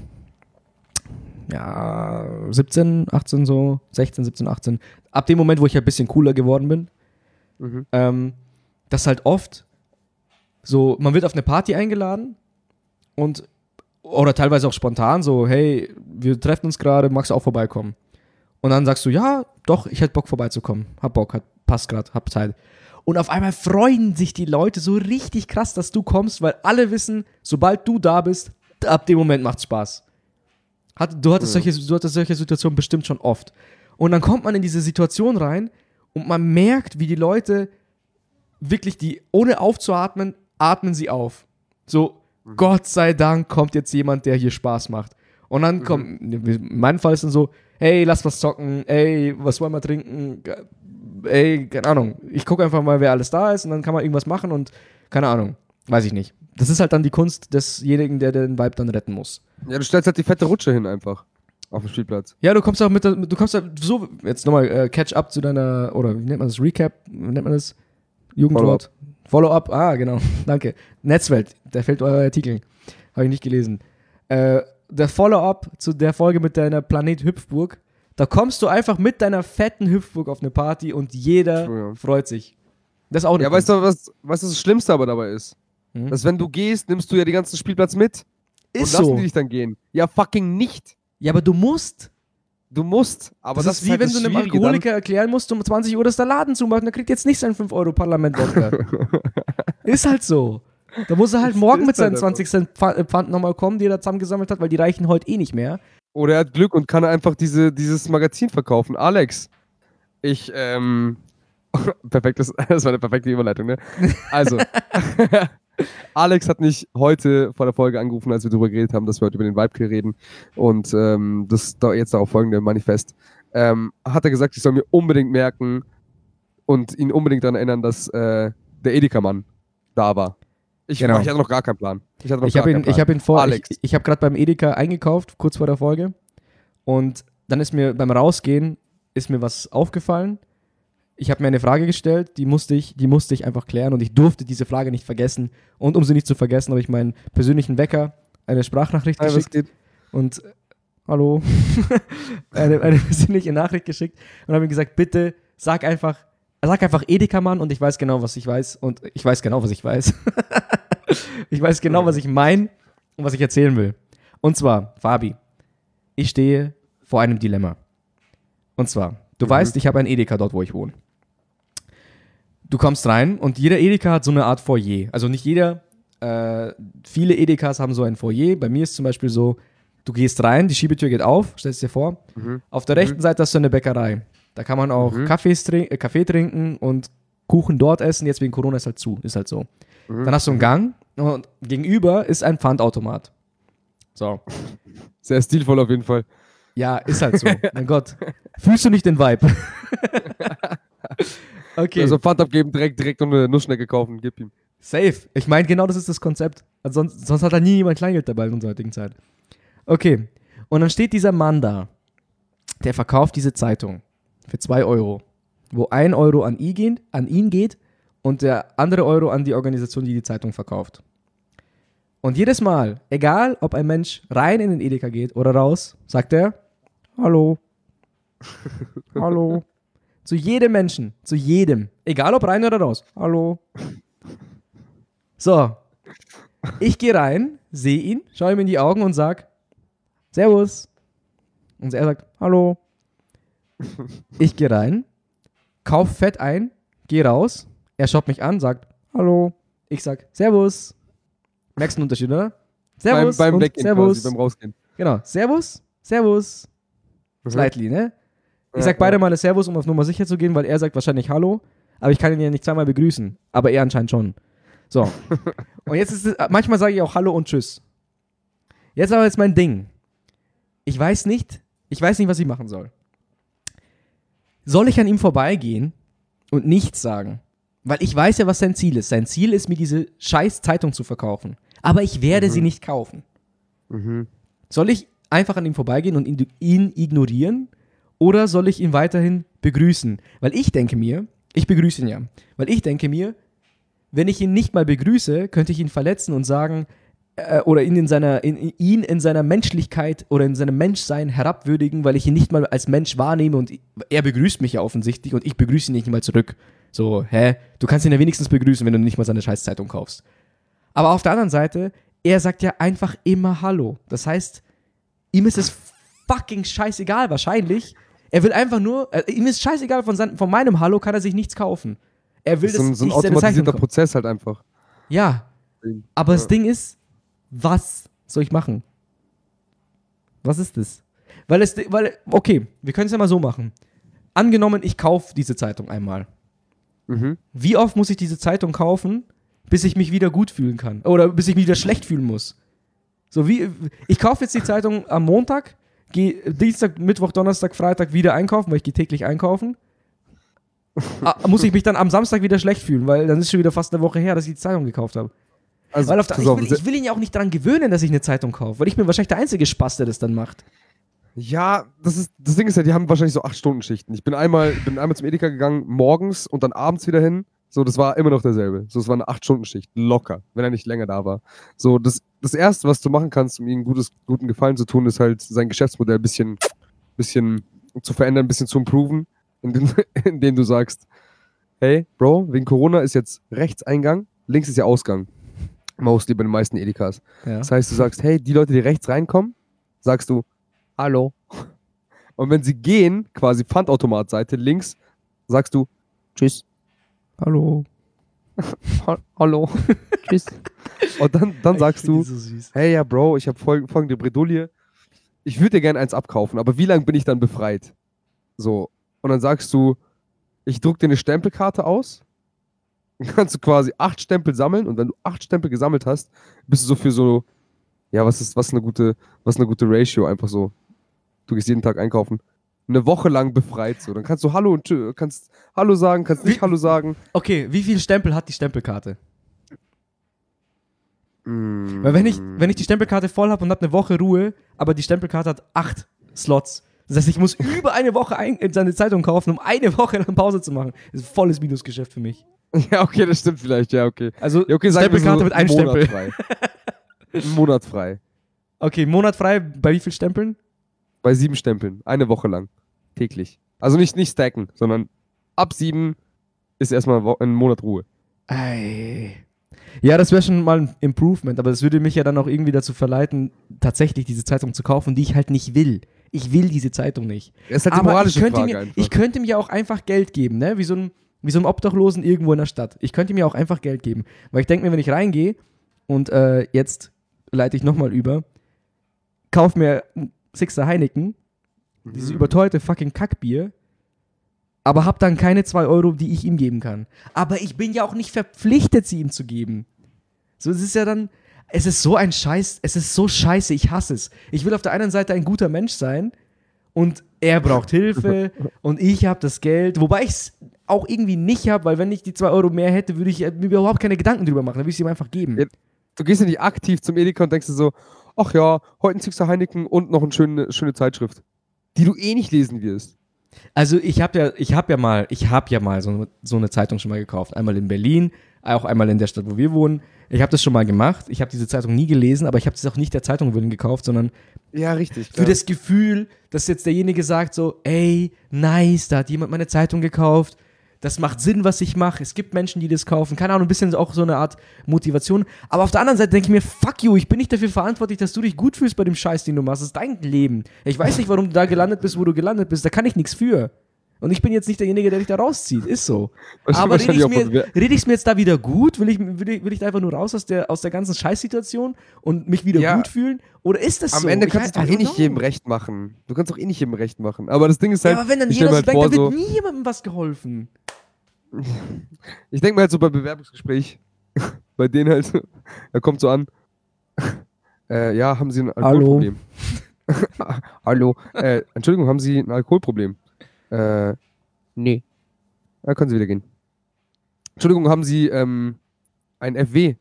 ja, 17, 18 so, 16, 17, 18. Ab dem Moment, wo ich ein bisschen cooler geworden bin, Mhm. ähm, dass halt oft so, man wird auf eine Party eingeladen und, oder teilweise auch spontan, so, hey, wir treffen uns gerade, magst du auch vorbeikommen? Und dann sagst du, ja, doch, ich hätte Bock vorbeizukommen. Hab Bock, hat, passt gerade, hab Zeit. Und auf einmal freuen sich die Leute so richtig krass, dass du kommst, weil alle wissen, sobald du da bist, ab dem Moment macht's Spaß. Hat, du, hattest solche, du hattest solche Situationen bestimmt schon oft. Und dann kommt man in diese Situation rein und man merkt, wie die Leute wirklich die, ohne aufzuatmen, atmen sie auf. So, Gott sei Dank kommt jetzt jemand, der hier Spaß macht. Und dann kommt, in meinem Fall ist dann so, hey, lass was zocken, ey, was wollen wir trinken, ey, keine Ahnung. Ich gucke einfach mal, wer alles da ist und dann kann man irgendwas machen und keine Ahnung, weiß ich nicht. Das ist halt dann die Kunst desjenigen, der den Vibe dann retten muss. Ja, du stellst halt die fette Rutsche hin einfach. Auf dem Spielplatz. Ja, du kommst auch mit, der- du kommst halt so, jetzt nochmal äh, Catch-up zu deiner, oder wie nennt man das, Recap, wie nennt man das? Jugendwort? Follow-up, ah, genau, [LAUGHS] danke. Netzwelt, da fällt euer Artikel. Habe ich nicht gelesen. Äh, der Follow-up zu der Folge mit deiner Planet Hüpfburg, da kommst du einfach mit deiner fetten Hüpfburg auf eine Party und jeder True, ja. freut sich. Das ist auch Ja, weißt du, was, was das Schlimmste aber dabei ist? Mhm. Dass wenn du gehst, nimmst du ja den ganzen Spielplatz mit. ist und lassen so. die dich dann gehen. Ja, fucking nicht. Ja, aber du musst. Du musst. Aber das, das, ist wie halt wenn du einem Alkoholiker erklären musst, um 20 Uhr, dass der Laden zumacht und der kriegt jetzt nicht sein 5-Euro-Parlament-Wodka. [LAUGHS] ist halt so. Da muss er halt morgen mit seinen halt 20 Cent Pfa- Pfand nochmal kommen, die er da zusammengesammelt hat, weil die reichen heute eh nicht mehr. Oder er hat Glück und kann einfach diese, dieses Magazin verkaufen. Alex, ich, ähm. [LAUGHS] Perfektes, das war eine perfekte Überleitung, ne? Also, [LAUGHS] Alex hat mich heute vor der Folge angerufen, als wir darüber geredet haben, dass wir heute über den Vibe reden und ähm, das da jetzt darauf folgende Manifest. Ähm, hat er gesagt, ich soll mir unbedingt merken und ihn unbedingt daran erinnern, dass äh, der Edeka-Mann da war. Ich, Genau. ich hatte noch gar keinen Plan. Ich, hatte noch Ich habe ihn, ich hab ihn vor, Alex. ich, ich habe gerade beim Edeka eingekauft, kurz vor der Folge. Und dann ist mir beim Rausgehen, ist mir was aufgefallen. Ich habe mir eine Frage gestellt, die musste, ich, die musste ich einfach klären und ich durfte diese Frage nicht vergessen. Und um sie nicht zu vergessen, habe ich meinen persönlichen Wecker eine Sprachnachricht Hi, geschickt. und äh, hallo, [LAUGHS] eine, eine persönliche Nachricht geschickt und habe ihm gesagt, bitte sag einfach, sag einfach Edeka-Mann und ich weiß genau, was ich weiß und ich weiß genau, was ich weiß. [LAUGHS] ich weiß genau, was ich meine und was ich erzählen will. Und zwar, Fabi, ich stehe vor einem Dilemma. Und zwar, du Mhm. weißt, ich habe ein Edeka dort, wo ich wohne. Du kommst rein und jeder Edeka hat so eine Art Foyer. Also nicht jeder, äh, viele Edekas haben so ein Foyer. Bei mir ist zum Beispiel so, du gehst rein, die Schiebetür geht auf, stellst dir vor. Mhm. Auf der rechten Seite hast du eine Bäckerei. Da kann man auch Mhm. Kaffees trin äh, Kaffee trinken und Kuchen dort essen. Jetzt wegen Corona ist halt zu, ist halt so. Mhm. Dann hast du einen Gang und gegenüber ist ein Pfandautomat. So. Sehr stilvoll auf jeden Fall. Ja, ist halt so. [LAUGHS] mein Gott. Fühlst du nicht den Vibe? [LAUGHS] okay. Also Pfand abgeben, direkt, direkt noch eine Nussschnecke kaufen, gib ihm. Safe. Ich meine, genau das ist das Konzept. Also sonst, sonst hat da nie jemand Kleingeld dabei in unserer heutigen Zeit. Okay. Und dann steht dieser Mann da, der verkauft diese Zeitung für 2 Euro, wo 1 Euro an ihn, geht, an ihn geht und der andere Euro an die Organisation, die die Zeitung verkauft. Und jedes Mal, egal ob ein Mensch rein in den Edeka geht oder raus, sagt er, hallo, [LAUGHS] hallo. Zu jedem Menschen, zu jedem, egal ob rein oder raus, hallo. So, ich gehe rein, sehe ihn, schaue ihm in die Augen und sag, Servus. Und er sagt, hallo. Ich gehe rein, kauf Fett ein, gehe raus, er schaut mich an, sagt, hallo. Ich sag, Servus. Merkst du einen Unterschied, oder? Servus beim beim Weggehen Servus. quasi, beim Rausgehen. Genau, Servus, Servus. Mhm. Slightly, ne? Ich sag beide. Male Servus, um auf Nummer sicher zu gehen, weil er sagt wahrscheinlich Hallo. aber ich kann ihn ja nicht zweimal begrüßen. Aber er anscheinend schon. So. [LAUGHS] und jetzt ist es, manchmal sage ich auch Hallo und Tschüss. Jetzt aber jetzt mein Ding. Ich weiß nicht, ich weiß nicht, was ich machen soll. Soll ich an ihm vorbeigehen und nichts sagen? Weil ich weiß ja, was sein Ziel ist. Sein Ziel ist, mir diese scheiß Zeitung zu verkaufen. Aber ich werde Mhm. sie nicht kaufen. Mhm. Soll ich einfach an ihm vorbeigehen und ihn, ihn ignorieren? Oder soll ich ihn weiterhin begrüßen? Weil ich denke mir, ich begrüße ihn ja, weil ich denke mir, wenn ich ihn nicht mal begrüße, könnte ich ihn verletzen und sagen, äh, oder ihn in, seiner, in, ihn in seiner Menschlichkeit oder in seinem Menschsein herabwürdigen, weil ich ihn nicht mal als Mensch wahrnehme und er begrüßt mich ja offensichtlich und ich begrüße ihn nicht mal zurück. So, hä? Du kannst ihn ja wenigstens begrüßen, wenn du nicht mal seine Scheißzeitung kaufst. Aber auf der anderen Seite, er sagt ja einfach immer Hallo. Das heißt, ihm ist es fucking scheißegal wahrscheinlich. Er will einfach nur, äh, ihm ist scheißegal, von, sein, von meinem Hallo kann er sich nichts kaufen. Er will, Das ist so ein, so ein automatisierter. Prozess halt einfach. Ja, aber das Ja. Ding ist, was soll ich machen? Was ist das? Weil es, weil, okay, wir können es ja mal so machen. Angenommen, ich kaufe diese Zeitung einmal. Mhm. Wie oft muss ich diese Zeitung kaufen, bis ich mich wieder gut fühlen kann? Oder bis ich mich wieder schlecht fühlen muss? So wie, ich kaufe jetzt die Zeitung am Montag, gehe Dienstag, Mittwoch, Donnerstag, Freitag wieder einkaufen, weil ich gehe täglich einkaufen. Ah, muss ich mich dann am Samstag wieder schlecht fühlen, weil dann ist schon wieder fast eine Woche her, dass ich die Zeitung gekauft habe. Also, Weil auf der, ich, will, ich will ihn ja auch nicht daran gewöhnen, dass ich eine Zeitung kaufe, weil ich bin wahrscheinlich der einzige Spaß, der das dann macht. Ja, das ist das Ding ist ja, die haben wahrscheinlich so acht Stunden Schichten. Ich bin einmal bin einmal zum Edeka gegangen morgens und dann abends wieder hin. So, das war immer noch derselbe. So, es war eine acht Stunden Schicht locker, wenn er nicht länger da war. So, das das erste, was du machen kannst, um ihm gutes guten Gefallen zu tun, ist halt sein Geschäftsmodell ein bisschen bisschen zu verändern, ein bisschen zu improven, indem, [LAUGHS] indem du sagst, hey, Bro, wegen Corona ist jetzt rechts Eingang, links ist ja Ausgang. Mostly bei den meisten Edekas. Ja. Das heißt, du sagst, hey, die Leute, die rechts reinkommen, sagst du, hallo. Und wenn sie gehen, quasi Pfandautomatseite links, sagst du, tschüss. Hallo. Ha hallo. [LAUGHS] tschüss. Und dann, dann sagst du, so hey, ja, Bro, ich habe fol folgende Bredouille. Ich würde dir gerne eins abkaufen, aber wie lange bin ich dann befreit? So. Und dann sagst du, ich druck dir eine Stempelkarte aus. Dann kannst du quasi acht Stempel sammeln und wenn du acht Stempel gesammelt hast, bist du so für so, ja, was ist, was ist eine gute, was ist eine gute Ratio? Einfach so. Du gehst jeden Tag einkaufen. Eine Woche lang befreit so. Dann kannst du Hallo und Tschö, kannst Hallo sagen, kannst nicht Wie- Hallo sagen. Okay, wie viel Stempel hat die Stempelkarte? Mm. Weil wenn ich, wenn ich die Stempelkarte voll habe und habe eine Woche Ruhe, aber die Stempelkarte hat acht Slots. Das heißt, ich muss [LAUGHS] über eine Woche ein, in seine Zeitung kaufen, um eine Woche lang Pause zu machen. Das ist volles Minusgeschäft für mich. [LAUGHS] Ja, okay, das stimmt vielleicht, ja, okay. Also Ja, okay, Stempelkarte so mit einem Monat Stempel. frei. Monat frei. [LAUGHS] Okay, Monat frei, bei wie viel Stempeln? Bei sieben Stempeln. Eine Woche lang. Täglich. Also nicht, nicht stacken, sondern ab sieben ist erstmal ein Monat Ruhe. Ei. Ja, das wäre schon mal ein Improvement, aber das würde mich ja dann auch irgendwie dazu verleiten, tatsächlich diese Zeitung zu kaufen, die ich halt nicht will. Ich will diese Zeitung nicht. Das ist halt die aber ich moralische könnte, Frage mir, einfach. ich könnte mir auch einfach Geld geben, ne? Wie so, ein, wie so ein Obdachlosen irgendwo in der Stadt. Ich könnte mir auch einfach Geld geben. Weil ich denke mir, wenn ich reingehe und äh, jetzt leite ich nochmal über, kauf mir Sixer Heineken, dieses Mhm. überteuerte fucking Kackbier, aber hab dann keine 2 Euro, die ich ihm geben kann. Aber ich bin ja auch nicht verpflichtet, sie ihm zu geben. So, es ist ja dann, es ist so ein Scheiß, es ist so scheiße, ich hasse es. Ich will auf der einen Seite ein guter Mensch sein und er braucht Hilfe [LAUGHS] und ich habe das Geld, wobei ich es auch irgendwie nicht habe, weil wenn ich die 2 Euro mehr hätte, würde ich mir überhaupt keine Gedanken drüber machen, dann würde ich sie ihm einfach geben. Du gehst ja nicht aktiv zum Edeka und denkst dir so, ach ja, heute ein Sixer Heineken und noch eine schöne, schöne Zeitschrift, die du eh nicht lesen wirst. Also ich habe ja, ich habe ja mal, ich habe ja mal so, so eine Zeitung schon mal gekauft. Einmal in Berlin, auch einmal in der Stadt, wo wir wohnen. Ich habe das schon mal gemacht. Ich habe diese Zeitung nie gelesen, aber ich habe es auch nicht der Zeitung willen gekauft, sondern Ja, richtig. für das Gefühl, dass jetzt derjenige sagt so, ey, nice, da hat jemand meine Zeitung gekauft. Das macht Sinn, was ich mache. Es gibt Menschen, die das kaufen. Keine Ahnung, ein bisschen auch so eine Art Motivation. Aber auf der anderen Seite denke ich mir, fuck you, ich bin nicht dafür verantwortlich, dass du dich gut fühlst bei dem Scheiß, den du machst. Das ist dein Leben. Ich weiß nicht, warum du da gelandet bist, wo du gelandet bist. Da kann ich nichts für. Und ich bin jetzt nicht derjenige, der dich da rauszieht. Ist so. [LAUGHS] Aber rede ich, mir, red ich's mir jetzt da wieder gut? Will ich, will, ich, will ich da einfach nur raus aus der, aus der ganzen Scheißsituation und mich wieder Ja. gut fühlen? Oder ist das Am so? Ende Ich kannst du doch eh nicht jedem recht machen. Du kannst doch eh nicht jedem recht machen. Aber das Ding ist halt, Ja, aber wenn dann jeder so halt denkt, vor, dann so, wird nie jemandem was geholfen. [LAUGHS] Ich denke mir halt so bei Bewerbungsgespräch, [LAUGHS] bei denen halt, er kommt so an, äh, ja, haben Sie ein Hallo. Alkoholproblem? Hallo. Äh, Entschuldigung, haben Sie ein Alkoholproblem? Äh, nee. Da können Sie wieder gehen. Entschuldigung, haben Sie ähm, ein FW?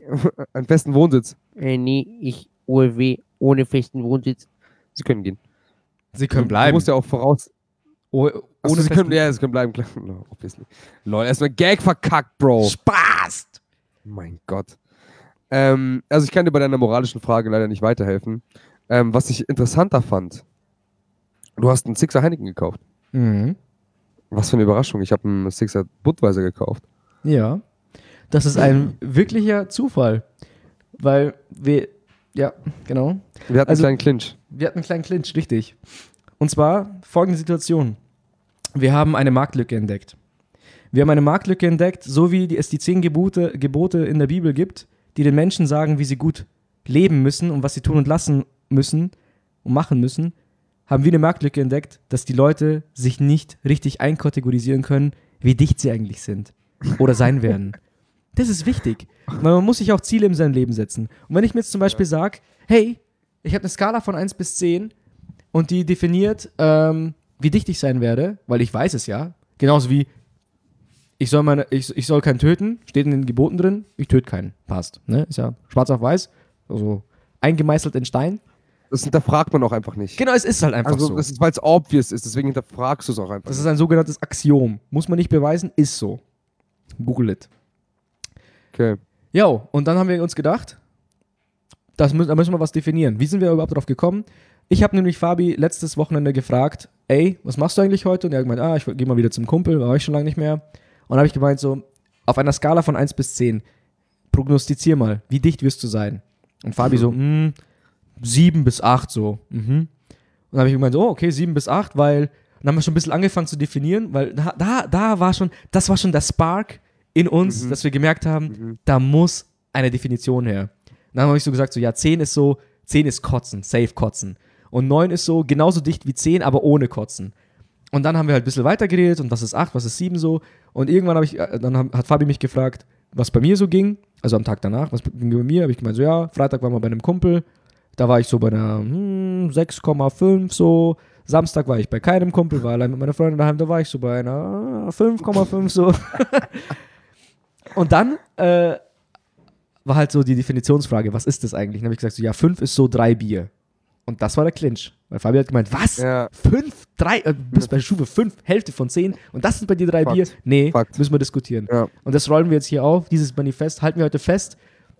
[LAUGHS] einen festen Wohnsitz? Äh, nee, ich OLW ohne festen Wohnsitz. Sie können gehen. Sie können Du bleiben. musst ja auch voraus. Oh, Achso, ohne Sie festen- können, ja, Sie können bleiben, klar. [LAUGHS] No, obviously. Lol, erstmal Gag verkackt, Bro. Spaß! Mein Gott. Ähm, also ich kann dir bei deiner moralischen Frage leider nicht weiterhelfen. Ähm, was ich interessanter fand, du hast einen Sixer Heineken gekauft. Mhm. Was für eine Überraschung. Ich habe einen Sixer Budweiser gekauft. Ja. Das ist ein wirklicher Zufall. Weil wir, ja, genau. Wir hatten Also- einen kleinen Clinch. Wir hatten einen kleinen Clinch, richtig. Und zwar folgende Situation. Wir haben eine Marktlücke entdeckt. Wir haben eine Marktlücke entdeckt, so wie die, es die zehn Gebote, Gebote in der Bibel gibt, die den Menschen sagen, wie sie gut leben müssen und was sie tun und lassen müssen und machen müssen, haben wir eine Marktlücke entdeckt, dass die Leute sich nicht richtig einkategorisieren können, wie dicht sie eigentlich sind oder sein werden. Das ist wichtig, weil man muss sich auch Ziele in seinem Leben setzen. Und wenn ich mir jetzt zum Beispiel sage, hey, ich habe eine Skala von 1 bis 10 und die definiert, ähm, wie dicht ich sein werde, weil ich weiß es ja. Genauso wie ich soll, meine, ich, ich soll keinen töten, steht in den Geboten drin, ich töte keinen. Passt. Ne? Ist ja schwarz auf weiß, also eingemeißelt in Stein. Das hinterfragt man auch einfach nicht. Genau, es ist halt einfach Also, so. das ist, weil es obvious ist, deswegen hinterfragst du es auch einfach. Das ist ein sogenanntes Axiom. Muss man nicht beweisen, ist so. Google it. okay. Ja, und dann haben wir uns gedacht, das müssen, da müssen wir was definieren. Wie sind wir überhaupt drauf gekommen? Ich habe nämlich Fabi letztes Wochenende gefragt, ey, was machst du eigentlich heute? Und er hat gemeint, ah, ich gehe mal wieder zum Kumpel, war ich schon lange nicht mehr. Und dann habe ich gemeint, so, auf einer Skala von 1 bis 10, prognostizier mal, wie dicht wirst du sein? Und Fabi [LAUGHS] so, hm, 7 bis 8 so. Mhm. Und dann habe ich gemeint, oh, okay, 7 bis 8, weil dann haben wir schon ein bisschen angefangen zu definieren, weil da, da, da war schon, das war schon der Spark in uns, Mhm. dass wir gemerkt haben, Mhm. da muss eine Definition her. Dann habe ich so gesagt, so ja, 10 ist so, 10 ist Kotzen, safe Kotzen. Und 9 ist so genauso dicht wie 10, aber ohne Kotzen. Und dann haben wir halt ein bisschen weiter geredet und was ist 8, was ist 7 so. Und irgendwann habe ich, äh, dann hat Fabi mich gefragt, was bei mir so ging, also am Tag danach, was ging bei mir, habe ich gemeint, so ja, Freitag waren wir bei einem Kumpel, da war ich so bei einer hm, 6,5 so. Samstag war ich bei keinem Kumpel, war allein mit meiner Freundin daheim, da war ich so bei einer 5,5 so. [LAUGHS] und dann äh, war halt so die Definitionsfrage, was ist das eigentlich? Dann habe ich gesagt, so, ja, 5 ist so drei Bier. Und das war der Clinch. Weil Fabi hat gemeint, was? Ja, Fünf, drei, äh, du bist bei Stufe 5, Hälfte von 10 und das sind bei dir drei Fakt. Bier? Nee, Fakt. müssen wir diskutieren. ja. Und das rollen wir jetzt hier auf, dieses Manifest, halten wir heute fest.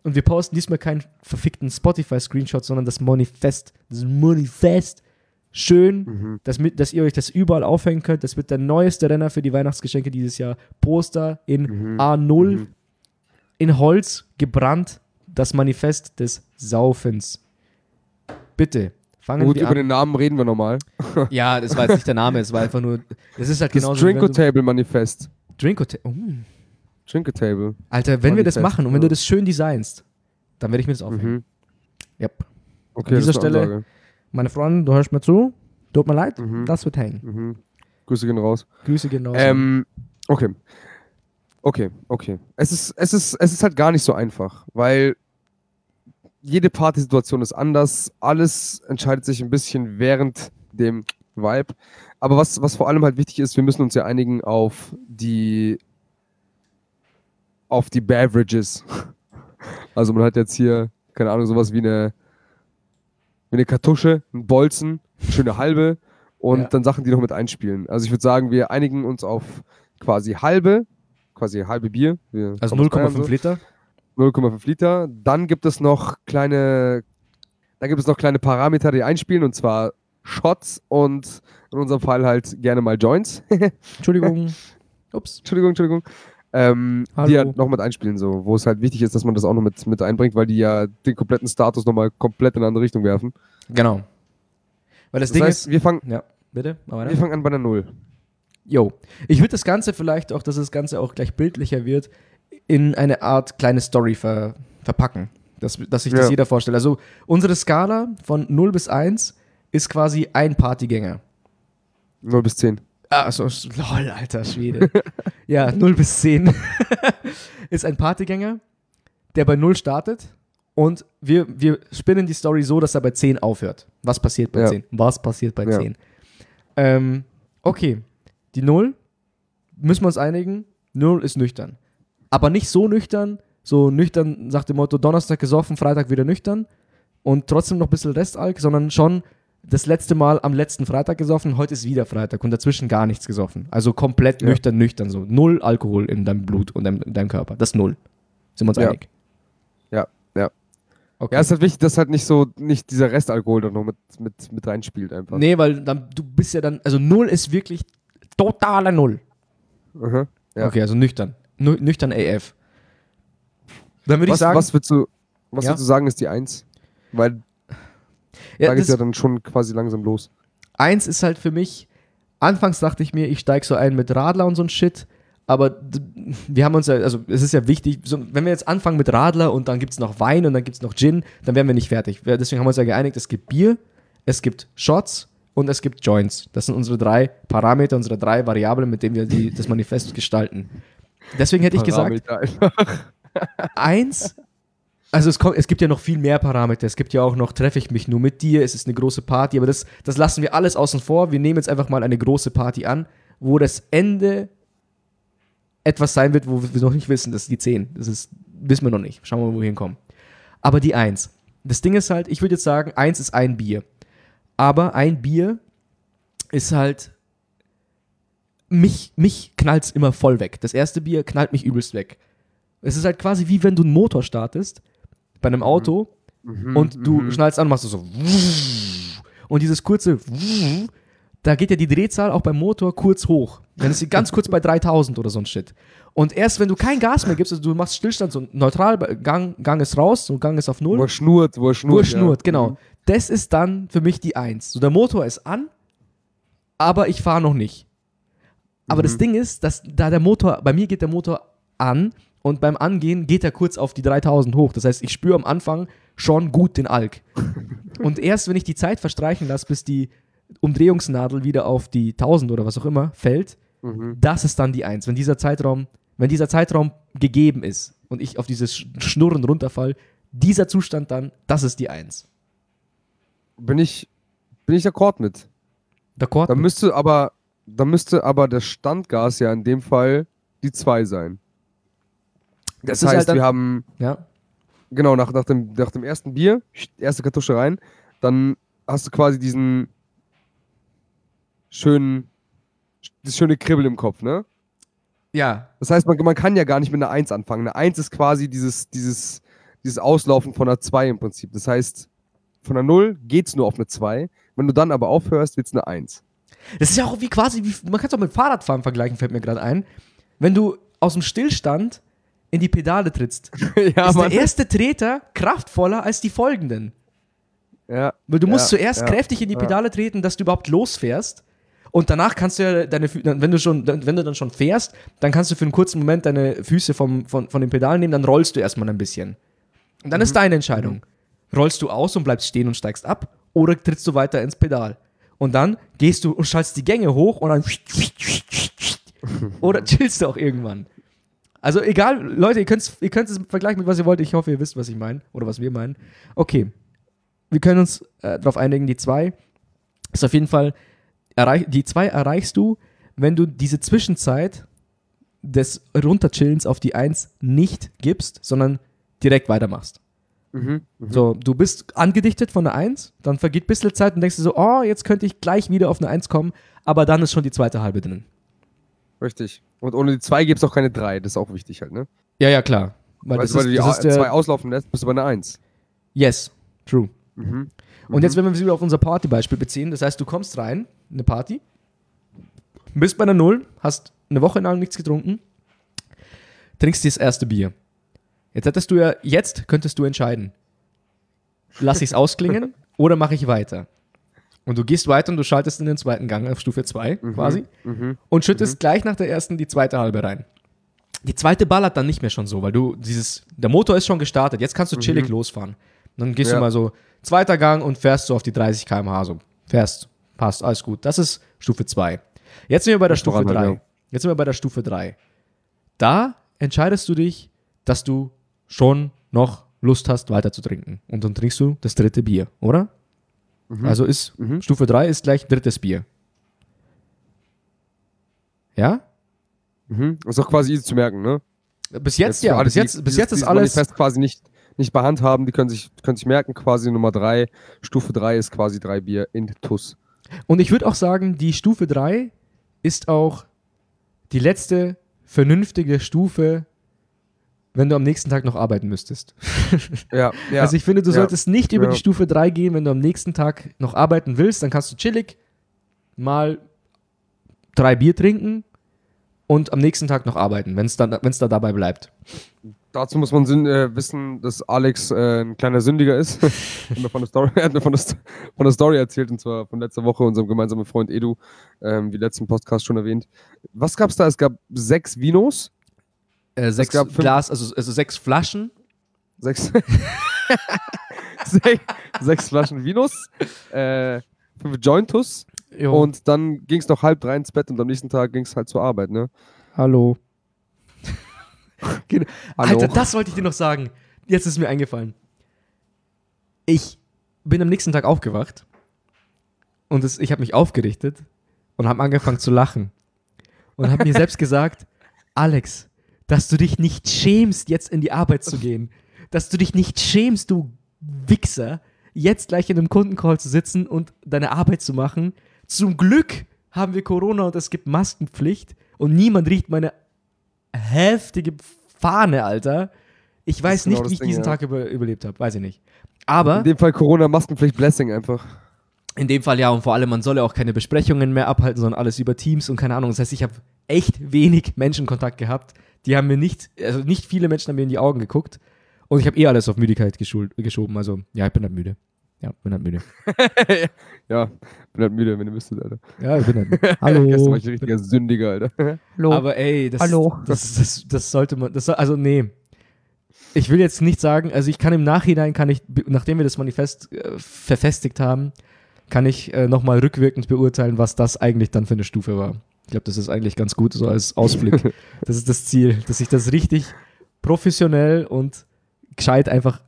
Und wir posten diesmal keinen verfickten Spotify-Screenshot, sondern das Manifest. Das Manifest. Schön, Mhm. dass, mit, dass ihr euch das überall aufhängen könnt. Das wird der neueste Renner für die Weihnachtsgeschenke dieses Jahr. Poster in Mhm. A0 Mhm. in Holz gebrannt. Das Manifest des Saufens. Bitte, fangen Gut, über an. den Namen reden wir nochmal. [LAUGHS] Ja, das war jetzt nicht der Name, es war einfach nur. Es ist halt Das genauso. wenn du- Drinko-Table Manifest. Drinko-Ta- oh. Drinko-Table. Alter, wenn wir das machen und wenn du das schön designst, dann werde ich mir das aufhängen. Mhm. Yep. Okay, An dieser Stelle- Ansage. Meine Freundin, du hörst mir zu. Tut mir leid, Mhm. das wird hängen. Mhm. Grüße gehen raus. Grüße genau. Ähm, okay. Okay, okay. Es ist, es, ist, es ist halt gar nicht so einfach, weil jede Partysituation ist anders. Alles entscheidet sich ein bisschen während dem Vibe. Aber was, was vor allem halt wichtig ist, wir müssen uns ja einigen auf die auf die Beverages. [LAUGHS] Also man hat jetzt hier, keine Ahnung, sowas wie eine, wie eine Kartusche, einen Bolzen, eine schöne halbe und Ja. dann Sachen, die noch mit einspielen. Also ich würde sagen, wir einigen uns auf quasi halbe, quasi halbe Bier. Wir also kommen aus Bayern 0,5 so. Liter. 0,5 Liter. Dann gibt es noch kleine, dann gibt es noch kleine Parameter, die einspielen, und zwar Shots und in unserem Fall halt gerne mal Joints. [LAUGHS] Entschuldigung. Ups. Entschuldigung, Entschuldigung. Ähm, Hallo. die halt noch mit einspielen, so, wo es halt wichtig ist, dass man das auch noch mit, mit einbringt, weil die ja den kompletten Status nochmal komplett in eine andere Richtung werfen. Genau. Weil das, Das Ding heißt, ist. wir fangen, Ja, bitte? Wir fangen an bei der Null. Jo. Ich würde das Ganze vielleicht auch, dass das Ganze auch gleich bildlicher wird, in eine Art kleine Story ver verpacken. Dass, dass sich das Ja. jeder vorstellt. Also unsere Skala von 0 bis 1 ist quasi ein Partygänger. 0 bis 10. Ah, so, lol, alter Schwede. ja, 0 bis 10 [LAUGHS] ist ein Partygänger, der bei 0 startet und wir, wir spinnen die Story so, dass er bei 10 aufhört. Was passiert bei Ja. 10? Was passiert bei Ja. 10? Ähm, okay, die 0, müssen wir uns einigen, 0 ist nüchtern. Aber nicht so nüchtern, so nüchtern nach dem Motto Donnerstag gesoffen, Freitag wieder nüchtern und trotzdem noch ein bisschen Restalk, sondern schon das letzte Mal am letzten Freitag gesoffen, heute ist wieder Freitag und dazwischen gar nichts gesoffen. Also komplett Ja. nüchtern, nüchtern so. Null Alkohol in deinem Blut und deinem, in deinem Körper. Das ist null. Sind wir uns Ja. einig? Ja, ja. Okay. Ja, ist halt wichtig, dass halt nicht so, nicht dieser Restalkohol doch noch mit, mit, mit reinspielt einfach. nee, weil dann, du bist ja dann, also null ist wirklich totaler Null. Mhm. Ja. Okay, also nüchtern. Nu nüchtern AF. Dann würde ich Was, sagen, was würdest du, was Ja? würdest du sagen, ist die Eins? Weil ja, da geht das, ja dann schon quasi langsam los. eins ist halt für mich, anfangs dachte ich mir, ich steige so ein mit Radler und so ein Shit, aber wir haben uns ja, also es ist ja wichtig, so, wenn wir jetzt anfangen mit Radler und dann gibt es noch Wein und dann gibt es noch Gin, dann wären wir nicht fertig. Deswegen haben wir uns ja geeinigt, es gibt Bier, es gibt Shots und es gibt Joints. Das sind unsere drei Parameter, unsere drei Variablen, mit denen wir die, das Manifest gestalten. Deswegen hätte ich gesagt, eins, also es, kommt, es gibt ja noch viel mehr Parameter. Es gibt ja auch noch, treffe ich mich nur mit dir, es ist eine große Party, aber das, das lassen wir alles außen vor. Wir nehmen jetzt einfach mal eine große Party an, wo das Ende etwas sein wird, wo wir noch nicht wissen, das ist die 10. Das ist, wissen wir noch nicht. Schauen wir mal, wo wir hinkommen. Aber die 1. Das Ding ist halt, ich würde jetzt sagen, 1 ist ein Bier. Aber ein Bier ist halt. Mich, mich knallt es immer voll weg. Das erste Bier knallt mich übelst weg. Es ist halt quasi wie wenn du einen Motor startest bei einem Auto Mhm, und du mhm. schnallst an und machst du so. Und dieses kurze, da geht ja die Drehzahl auch beim Motor kurz hoch. Dann ist sie ganz kurz bei 3000 oder so ein Shit. Und erst wenn du kein Gas mehr gibst, also du machst Stillstand, so neutral, Gang, Gang ist raus, so Gang ist auf Wo Null. er schnurrt, wo er schnurrt. Nur schnurrt, ja. genau. Das ist dann für mich die Eins. So, der Motor ist an, aber ich fahre noch nicht. Aber das Mhm. Ding ist, dass da der Motor, bei mir geht der Motor an und beim Angehen geht er kurz auf die 3000 hoch. Das heißt, ich spüre am Anfang schon gut den Alk. [LAUGHS] und erst wenn ich die Zeit verstreichen lasse, bis die Umdrehungsnadel wieder auf die 1000 oder was auch immer fällt, Mhm. das ist dann die Eins. Wenn dieser Zeitraum, wenn dieser Zeitraum gegeben ist und ich auf dieses Sch- Schnurren runterfall, dieser Zustand dann, das ist die Eins. Bin ich, bin ich akkord mit. D'accord? Da müsste aber, da müsste aber das Standgas ja in dem Fall die 2 sein. Das Das, ist halt heißt, dann- wir haben, ja. genau, nach, nach, dem, nach dem ersten Bier, erste Kartusche rein, dann hast du quasi diesen schönen, das schöne Kribbel im Kopf, ne? Ja. Das heißt, man, man kann ja gar nicht mit einer 1 anfangen. Eine 1 ist quasi dieses, dieses, dieses Auslaufen von einer 2 im Prinzip. Das heißt, von einer 0 geht's nur auf eine 2. Wenn du dann aber aufhörst, wird's eine 1. Das ist ja auch wie quasi, wie, man kann es auch mit Fahrradfahren vergleichen, fällt mir gerade ein. Wenn du aus dem Stillstand in die Pedale trittst, [LAUGHS] ja, ist der erste Treter kraftvoller als die folgenden. Ja, Weil du musst Ja, zuerst ja, kräftig in die. Pedale treten, dass du überhaupt losfährst. Und danach kannst du ja deine wenn du schon, dann- wenn du dann schon fährst, dann kannst du für einen kurzen Moment deine Füße vom, von, von den Pedalen nehmen, dann rollst du erstmal ein bisschen. Und dann ist Mhm. deine Entscheidung. Rollst du aus und bleibst stehen und steigst ab oder trittst du weiter ins Pedal? Und dann gehst du und schaltest die Gänge hoch und dann [LAUGHS] oder chillst du auch irgendwann. Also egal, Leute, ihr könnt ihr könnt es vergleichen mit was ihr wollt. Ich hoffe, ihr wisst, was ich meine oder was wir meinen. Okay, wir können uns äh, darauf einigen, die zwei ist auf jeden Fall, erreich, die zwei erreichst du, wenn du diese Zwischenzeit des Runterchillens auf die Eins nicht gibst, sondern direkt weitermachst. Mhm. Mhm. So, du bist angedichtet von der Eins, dann vergeht ein bisschen Zeit und denkst du so, oh, jetzt könnte ich gleich wieder auf eine Eins kommen, aber dann ist schon die zweite halbe drin. Richtig. Und ohne die 2 gibt's auch keine 3. Das ist auch wichtig halt, ne? Ja, ja, klar. Weil Weißt das du, weil ist, du die das ist der, 2 auslaufen lässt, bist du bei einer 1. Yes, true. Mhm. Und jetzt, wenn wir uns wieder auf unser Partybeispiel beziehen, das heißt, du kommst rein, eine Party, bist bei einer Null, hast eine Woche lang nichts getrunken, trinkst dir das erste Bier. Jetzt hättest du ja, jetzt könntest du entscheiden, lass ich es [LAUGHS] ausklingen oder mache ich weiter? Und du gehst weiter und du schaltest in den zweiten Gang auf Stufe 2 quasi Mhm. und schüttest gleich nach der ersten die zweite halbe rein. Die zweite ballert dann nicht mehr schon so, weil du dieses, der Motor ist schon gestartet, jetzt kannst du chillig losfahren. Dann gehst du Ja. mal so zweiter Gang und fährst so auf die 30 km/h so. Fährst, passt, alles gut. Das ist Stufe 2. Jetzt sind wir bei der Stufe Restaurant halt, 3. ja. Jetzt sind wir bei der Stufe 3. Da entscheidest du dich, dass du schon noch Lust hast, weiter zu trinken. Und dann trinkst du das dritte Bier, oder? Also ist Mhm. Stufe 3 ist gleich drittes Bier. Ja? Mhm. Ist auch quasi easy zu merken, ne? Bis jetzt, für ja. Bis die jetzt, bis dieses- jetzt ist dieses alles. Manifest quasi nicht, nicht bei Hand haben, die können sich, können sich merken, quasi Nummer 3, Stufe 3 ist quasi drei Bier in TUS. Und ich würde auch sagen, die Stufe 3 ist auch die letzte vernünftige Stufe, wenn du am nächsten Tag noch arbeiten müsstest. [LAUGHS] Ja, ja. Also ich finde, du ja. solltest nicht über Ja. die Stufe 3 gehen, wenn du am nächsten Tag noch arbeiten willst, dann kannst du chillig mal drei Bier trinken und am nächsten Tag noch arbeiten, wenn es da dabei bleibt. Dazu muss man äh, wissen, dass Alex äh, ein kleiner Sündiger ist. [LAUGHS] hat mir von der Story, er hat mir von der, von der Story erzählt, und zwar von letzter Woche, unserem gemeinsamen Freund Edu, ähm, wie letzten Podcast schon erwähnt. Was gab's da? Es gab sechs Vinos, Äh, sechs Glas, also, also sechs Flaschen. sechs, [LAUGHS] sech, sechs Flaschen Vinos, äh, fünf Jointus Jo. und dann ging es noch halb drei ins Bett und am nächsten Tag ging es halt zur Arbeit, ne? Hallo. Hallo. Alter, das wollte ich dir noch sagen. Jetzt ist mir eingefallen. Ich bin am nächsten Tag aufgewacht und es, ich habe mich aufgerichtet und habe angefangen zu lachen und habe mir selbst gesagt, Alex, dass du dich nicht schämst, jetzt in die Arbeit zu gehen, dass du dich nicht schämst, du Wichser, jetzt gleich in einem Kundencall zu sitzen und deine Arbeit zu machen. Zum Glück haben wir Corona und es gibt Maskenpflicht und niemand riecht meine heftige Fahne, Alter. Ich weiß genau nicht, wie ich Ding, diesen ja. Tag über, überlebt habe. Weiß ich nicht. Aber In dem Fall Corona-Maskenpflicht Blessing einfach. in dem Fall ja und vor allem, man soll ja auch keine Besprechungen mehr abhalten, sondern alles über Teams und keine Ahnung. Das heißt, ich habe echt wenig Menschenkontakt gehabt. Die haben mir nicht, also nicht viele Menschen haben mir in die Augen geguckt. Und ich habe eh alles auf Müdigkeit geschoben. Also, ja, ich bin halt müde. Ja, bin halt müde. [LAUGHS] ja, bin halt müde, wenn ihr wüsstet, Alter. Ja, ich bin halt müde. Gestern [LAUGHS] Hallo. war ich ein richtiger Sündiger, Alter. Hallo. Aber ey, das, Hallo. Das, das, das sollte man, das also nee. Ich will jetzt nicht sagen, also ich kann im Nachhinein, kann ich, nachdem wir das Manifest äh, verfestigt haben, kann ich äh, nochmal rückwirkend beurteilen, was das eigentlich dann für eine Stufe war. Ich glaube, das ist eigentlich ganz gut so als Ausblick. [LAUGHS] das ist das Ziel, dass ich das richtig professionell und gescheit einfach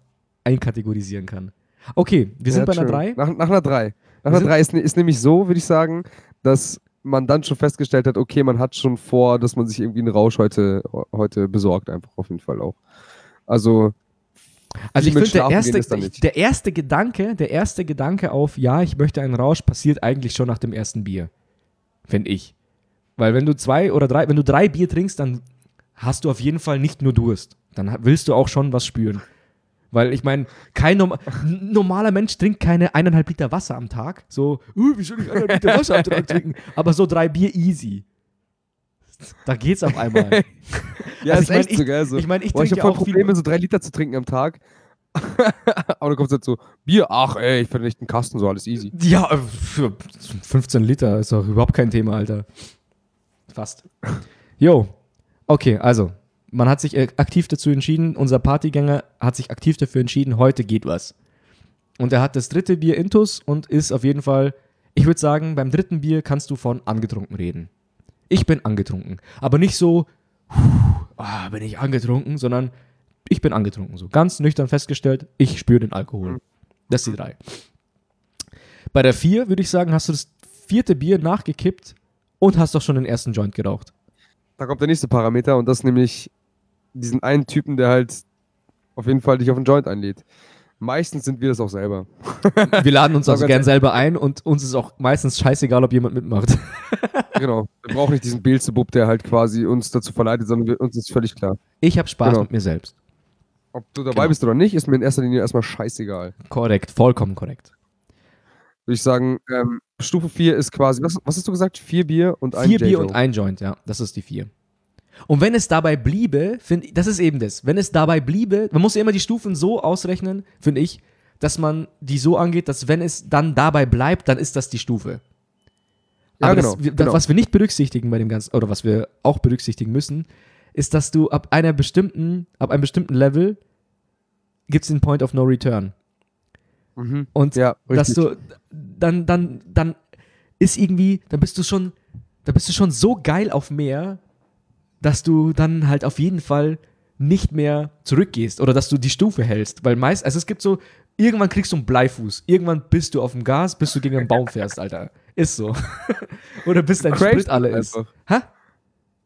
einkategorisieren kann. Okay, wir sind Ja, bei einer true. 3. Nach, nach einer 3. Nach Wir einer sind- 3 ist, ist nämlich so, würde ich sagen, dass man dann schon festgestellt hat, okay, man hat schon vor, dass man sich irgendwie einen Rausch heute, heute besorgt, einfach auf jeden Fall auch. Also, Also ich finde, der erste, der erste Gedanke, der erste Gedanke auf, ja, ich möchte einen Rausch, passiert eigentlich schon nach dem ersten Bier. Finde ich. Weil wenn du zwei oder drei, wenn du drei Bier trinkst, dann hast du auf jeden Fall nicht nur Durst. Dann willst du auch schon was spüren. Weil ich meine, kein Norm normaler Mensch trinkt keine eineinhalb Liter Wasser am Tag. So, uh, wie soll ich eineinhalb Liter Wasser am Tag [LAUGHS] trinken? Aber so drei Bier easy. Da geht's auf einmal. [LAUGHS] ja, Also ist ich mein, echt so, gell? So. Ich meine, ich Boah, ich trinke habe ja voll auch viel. Probleme, so drei Liter zu trinken am Tag. [LAUGHS] Aber dann kommt es halt so, Bier, ach ey, ich finde echt einen Kasten, so alles easy. Ja, äh, für 15 Liter ist doch überhaupt kein Thema, Alter. Fast. Jo. Okay, also, man hat sich äh, aktiv dazu entschieden, unser Partygänger hat sich aktiv dafür entschieden, heute geht was. Und er hat das dritte Bier intus und ist auf jeden Fall, ich würde sagen, beim dritten Bier kannst du von angetrunken reden. Ich bin angetrunken. Aber nicht so, ah, bin ich angetrunken, sondern ich bin angetrunken. So ganz nüchtern festgestellt, ich spüre den Alkohol. Das sind die drei. Bei der vier würde ich sagen, hast du das vierte Bier nachgekippt und hast doch schon den ersten Joint geraucht. Da kommt der nächste Parameter und das ist nämlich diesen einen Typen, der halt auf jeden Fall dich auf einen Joint einlädt. Meistens sind wir das auch selber. [LAUGHS] Wir laden uns also gern selber ein und uns ist auch meistens scheißegal, ob jemand mitmacht. [LAUGHS] genau. Wir brauchen nicht diesen Beelzebub, der halt quasi uns dazu verleitet, sondern wir, uns ist völlig klar. Ich habe Spaß Genau. mit mir selbst. Ob du dabei Genau. bist oder nicht, ist mir in erster Linie erstmal scheißegal. Korrekt, vollkommen korrekt. Würde ich sagen, ähm, Stufe 4 ist quasi, was, was hast du gesagt? Vier Bier und ein Vier Bier und ein Joint, ja, das ist die vier. Und wenn es dabei bliebe, finde das ist eben das, wenn es dabei bliebe, man muss ja immer die Stufen so ausrechnen, finde ich, dass man die so angeht, dass wenn es dann dabei bleibt, dann ist das die Stufe. Ja, Aber genau, das, genau. was wir nicht berücksichtigen bei dem Ganzen, oder was wir auch berücksichtigen müssen, ist, dass du ab einer bestimmten, ab einem bestimmten Level gibt es den Point of No Return. Mhm. Und Ja, dass du dann, dann, dann ist irgendwie, dann bist du schon, da bist du schon so geil auf mehr, dass du dann halt auf jeden Fall nicht mehr zurückgehst oder dass du die Stufe hältst. Weil meist, also es gibt so, irgendwann kriegst du einen Bleifuß. Irgendwann bist du auf dem Gas, bis du gegen einen Baum fährst, Alter. Ist so. [LAUGHS] oder bis dein Sprit alle halt ist. einfach. Hä?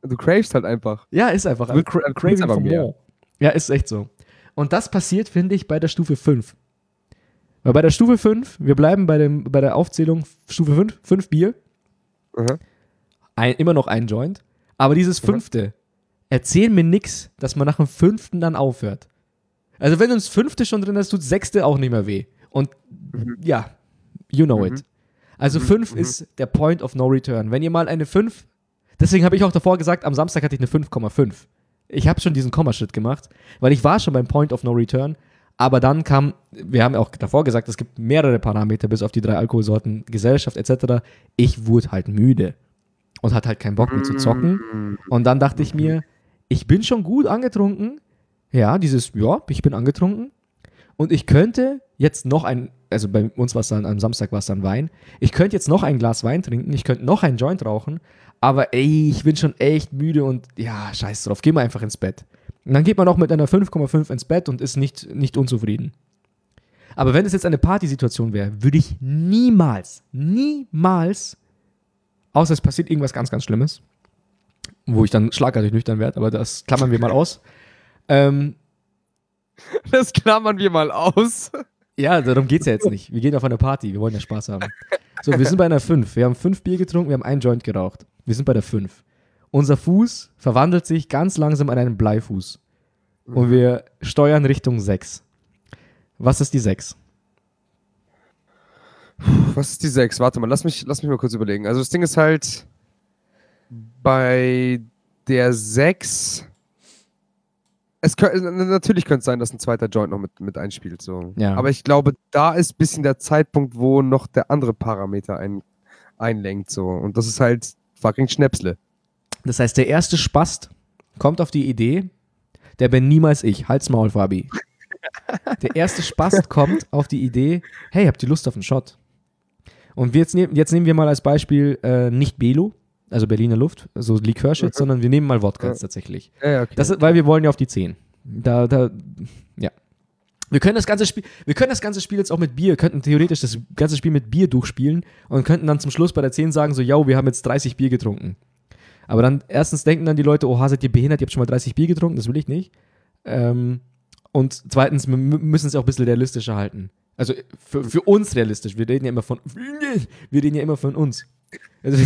Du cravest halt einfach. Ja, ist einfach. Du Cra Craving einfach mehr. Ja, ist echt so. Und das passiert, finde ich, bei der Stufe 5. Weil bei der Stufe 5, wir bleiben bei, dem, bei der Aufzählung Stufe 5, 5 Bier, Aha. ein, immer noch ein Joint. Aber dieses fünfte, erzähl mir nix, dass man nach dem fünften dann aufhört. Also wenn du das fünfte schon drin hast, tut sechste auch nicht mehr weh. Und ja, you know it. Also fünf ist der Point of No Return. Wenn ihr mal eine 5, deswegen habe ich auch davor gesagt, am Samstag hatte ich eine 5,5. Ich habe schon diesen Kommaschritt gemacht, weil ich war schon beim Point of No Return. Aber dann kam, wir haben ja auch davor gesagt, es gibt mehrere Parameter, bis auf die drei Alkoholsorten, Gesellschaft etc. Ich wurde halt müde und hatte halt keinen Bock mehr zu zocken. Und dann dachte ich mir, ich bin schon gut angetrunken. Ja, dieses, ja, ich bin angetrunken. Und ich könnte jetzt noch ein, also bei uns war es dann, am Samstag war es dann Wein. Ich könnte jetzt noch ein Glas Wein trinken, ich könnte noch einen Joint rauchen, aber ey, ich bin schon echt müde und ja, scheiß drauf, geh mal einfach ins Bett. Und dann geht man auch mit einer 5,5 ins Bett und ist nicht, nicht unzufrieden. Aber wenn es jetzt eine Partysituation wäre, würde ich niemals, niemals, außer es passiert irgendwas ganz, ganz Schlimmes, wo ich dann schlagartig nüchtern werde, aber das klammern wir mal aus. Ähm, Das klammern wir mal aus. ja, darum geht es ja jetzt nicht. Wir gehen auf eine Party, wir wollen ja Spaß haben. So, wir sind bei einer 5. Wir haben fünf Bier getrunken, wir haben einen Joint geraucht. Wir sind bei der 5. Unser Fuß verwandelt sich ganz langsam in einen Bleifuß. Und wir steuern Richtung 6. Was ist die 6? Was ist die 6? Warte mal, lass mich, lass mich mal kurz überlegen. Also das Ding ist halt bei der 6. Es kö- natürlich könnte es sein, dass ein zweiter Joint noch mit, mit einspielt. So. Ja. Aber ich glaube, da ist ein bisschen der Zeitpunkt, wo noch der andere Parameter ein, einlenkt. So. Und das ist halt fucking Schnäpsle. Das heißt, der erste Spast kommt auf die Idee, der bin niemals ich. Halt's Maul, Fabi. Der erste Spast kommt auf die Idee, hey, habt ihr Lust auf einen Shot? Und jetzt, nehmen, jetzt nehmen wir mal als Beispiel äh, nicht Belo, also Berliner Luft, so Likörshit, sondern wir nehmen mal Wodka jetzt tatsächlich. Ja, ja, okay. Ist, weil wir wollen ja auf die 10. Da, da, ja. Wir können das ganze Spiel, wir können das ganze Spiel jetzt auch mit Bier, könnten theoretisch das ganze Spiel mit Bier durchspielen und könnten dann zum Schluss bei der 10 sagen, so, ja, wir haben jetzt 30 Bier getrunken. Aber dann, erstens denken dann die Leute, oha, seid ihr behindert, ihr habt schon mal 30 Bier getrunken, das will ich nicht. Ähm, und zweitens wir mü- müssen es auch ein bisschen realistischer halten. Also für, für uns realistisch. Wir reden ja immer von, wir reden ja immer von uns. Also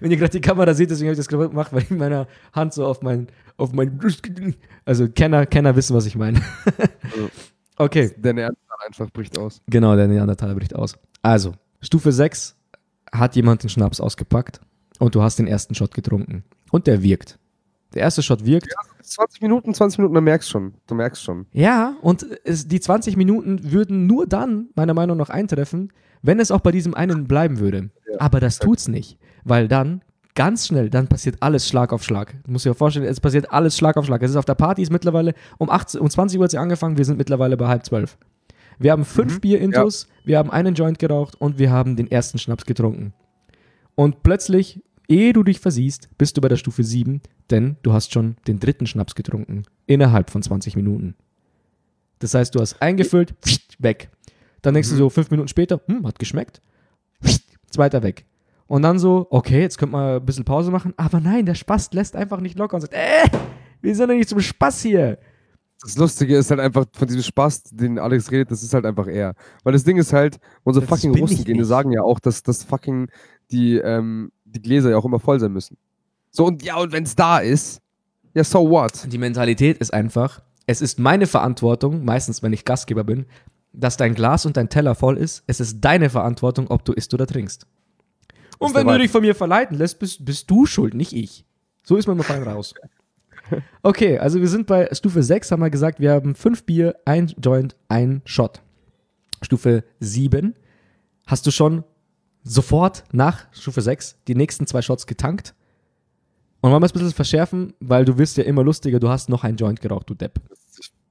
wenn ihr gerade die Kamera seht, deswegen habe ich das gerade gemacht, weil ich mit meiner Hand so auf mein, auf mein, also Kenner, Kenner wissen, was ich meine. okay. der Neandertal einfach bricht aus. Genau, der Neandertaler bricht aus. Also, Stufe 6 hat jemand den Schnaps ausgepackt und du hast den ersten Shot getrunken. Und der wirkt. Der erste Shot wirkt. 20 Minuten, 20 Minuten, du merkst schon. Du merkst schon. Ja, und es, die 20 Minuten würden nur dann, meiner Meinung nach, eintreffen, wenn es auch bei diesem einen bleiben würde. Aber das tut's nicht, weil dann ganz schnell, dann passiert alles Schlag auf Schlag. Du musst dir vorstellen, es passiert alles Schlag auf Schlag. Es ist auf der Party ist mittlerweile um, 18, um 20 Uhr hat sie angefangen, wir sind mittlerweile bei halb zwölf. Wir haben fünf Bier-Intos, wir haben einen Joint geraucht und wir haben den ersten Schnaps getrunken. Und plötzlich, ehe du dich versiehst, bist du bei der Stufe 7, denn du hast schon den dritten Schnaps getrunken. Innerhalb von 20 Minuten. Das heißt, du hast eingefüllt, weg. Dann denkst du so fünf Minuten später, hm, hat geschmeckt. Zweiter weg. Und dann so, okay, jetzt könnte man ein bisschen Pause machen. Aber nein, der Spast lässt einfach nicht locker und sagt, äh, wir sind doch nicht zum Spaß hier. Das Lustige ist halt einfach von diesem Spaß, den Alex redet, das ist halt einfach er. Weil das Ding ist halt, unsere Das fucking ich Russengene nicht. sagen ja auch, dass das fucking die, ähm, die Gläser ja auch immer voll sein müssen. So, und ja, und wenn es da ist, ja, so what? Die Mentalität ist einfach, es ist meine Verantwortung, meistens wenn ich Gastgeber bin, dass dein Glas und dein Teller voll ist. Es ist deine Verantwortung, ob du isst oder trinkst. Und wenn du dich von mir verleiten lässt, bist, bist du schuld, nicht ich. So ist man immer fein raus. [LAUGHS] Okay, also wir sind bei Stufe 6, haben wir gesagt, wir haben fünf Bier, ein Joint, ein Shot. Stufe 7, hast du schon sofort nach Stufe 6 die nächsten zwei Shots getankt? Und wollen wir es ein bisschen verschärfen, weil du wirst ja immer lustiger, du hast noch einen Joint geraucht, du Depp.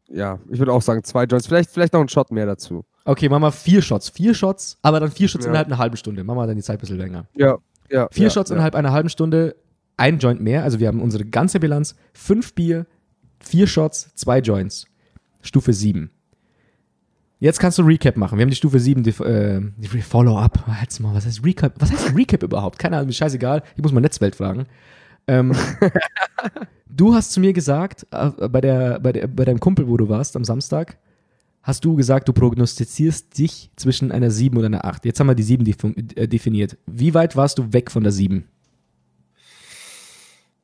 Ja, ich würde auch sagen, zwei Joints, vielleicht, vielleicht noch ein Shot mehr dazu. Okay, machen wir vier Shots. Vier Shots, aber dann vier Shots Ja. innerhalb einer halben Stunde. Machen wir dann die Zeit ein bisschen länger. Ja. Ja, Vier ja, Shots ja. innerhalb einer halben Stunde, ein Joint mehr. Also wir haben unsere ganze Bilanz. Fünf Bier, vier Shots, zwei Joints. Stufe 7. Jetzt kannst du Recap machen. Wir haben die Stufe 7, die, äh, die Follow-up. Halt's mal, was heißt Recap? Was heißt Recap überhaupt? Keine Ahnung, mir scheißegal. Ich muss mal Netzwelt fragen. Ähm, [LAUGHS] du hast zu mir gesagt, äh, bei, der, bei, der, bei deinem Kumpel, wo du warst am Samstag, hast du gesagt, du prognostizierst dich zwischen einer 7 und einer 8. Jetzt haben wir die 7 defi- äh, definiert. Wie weit warst du weg von der 7?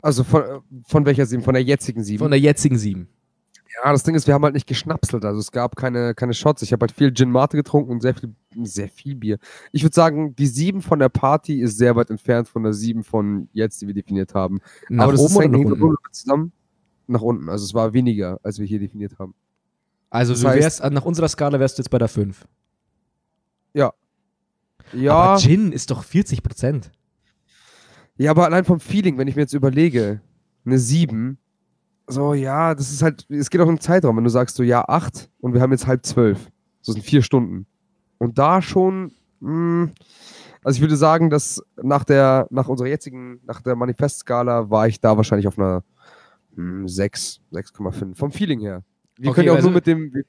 Also von, von welcher sieben? Von der jetzigen sieben? Von der jetzigen 7. ja, das Ding ist, wir haben halt nicht geschnapselt. Also es gab keine, keine Shots. Ich habe halt viel Gin Mate getrunken und sehr viel, sehr viel Bier. Ich würde sagen, die sieben von der Party ist sehr weit entfernt von der sieben von jetzt, die wir definiert haben. Nach Aber das oben ist hängt nach unten? zusammen. Nach unten. Also es war weniger, als wir hier definiert haben. Also Das du heißt- wärst, nach unserer Skala wärst du jetzt bei der 5. Ja. Aber Gin ist doch 40 Prozent. Ja, aber allein vom Feeling, wenn ich mir jetzt überlege, eine 7, so, ja, das ist halt, es geht auch im Zeitraum, wenn du sagst so, ja, 8 und wir haben jetzt halb 12. So sind vier Stunden. Und da schon, mh, also ich würde sagen, dass nach der, nach unserer jetzigen, nach der Manifestskala war ich da wahrscheinlich auf einer mh, 6, 6,5. Vom Feeling her. Wir Okay, können ja auch also- nur mit dem, wir,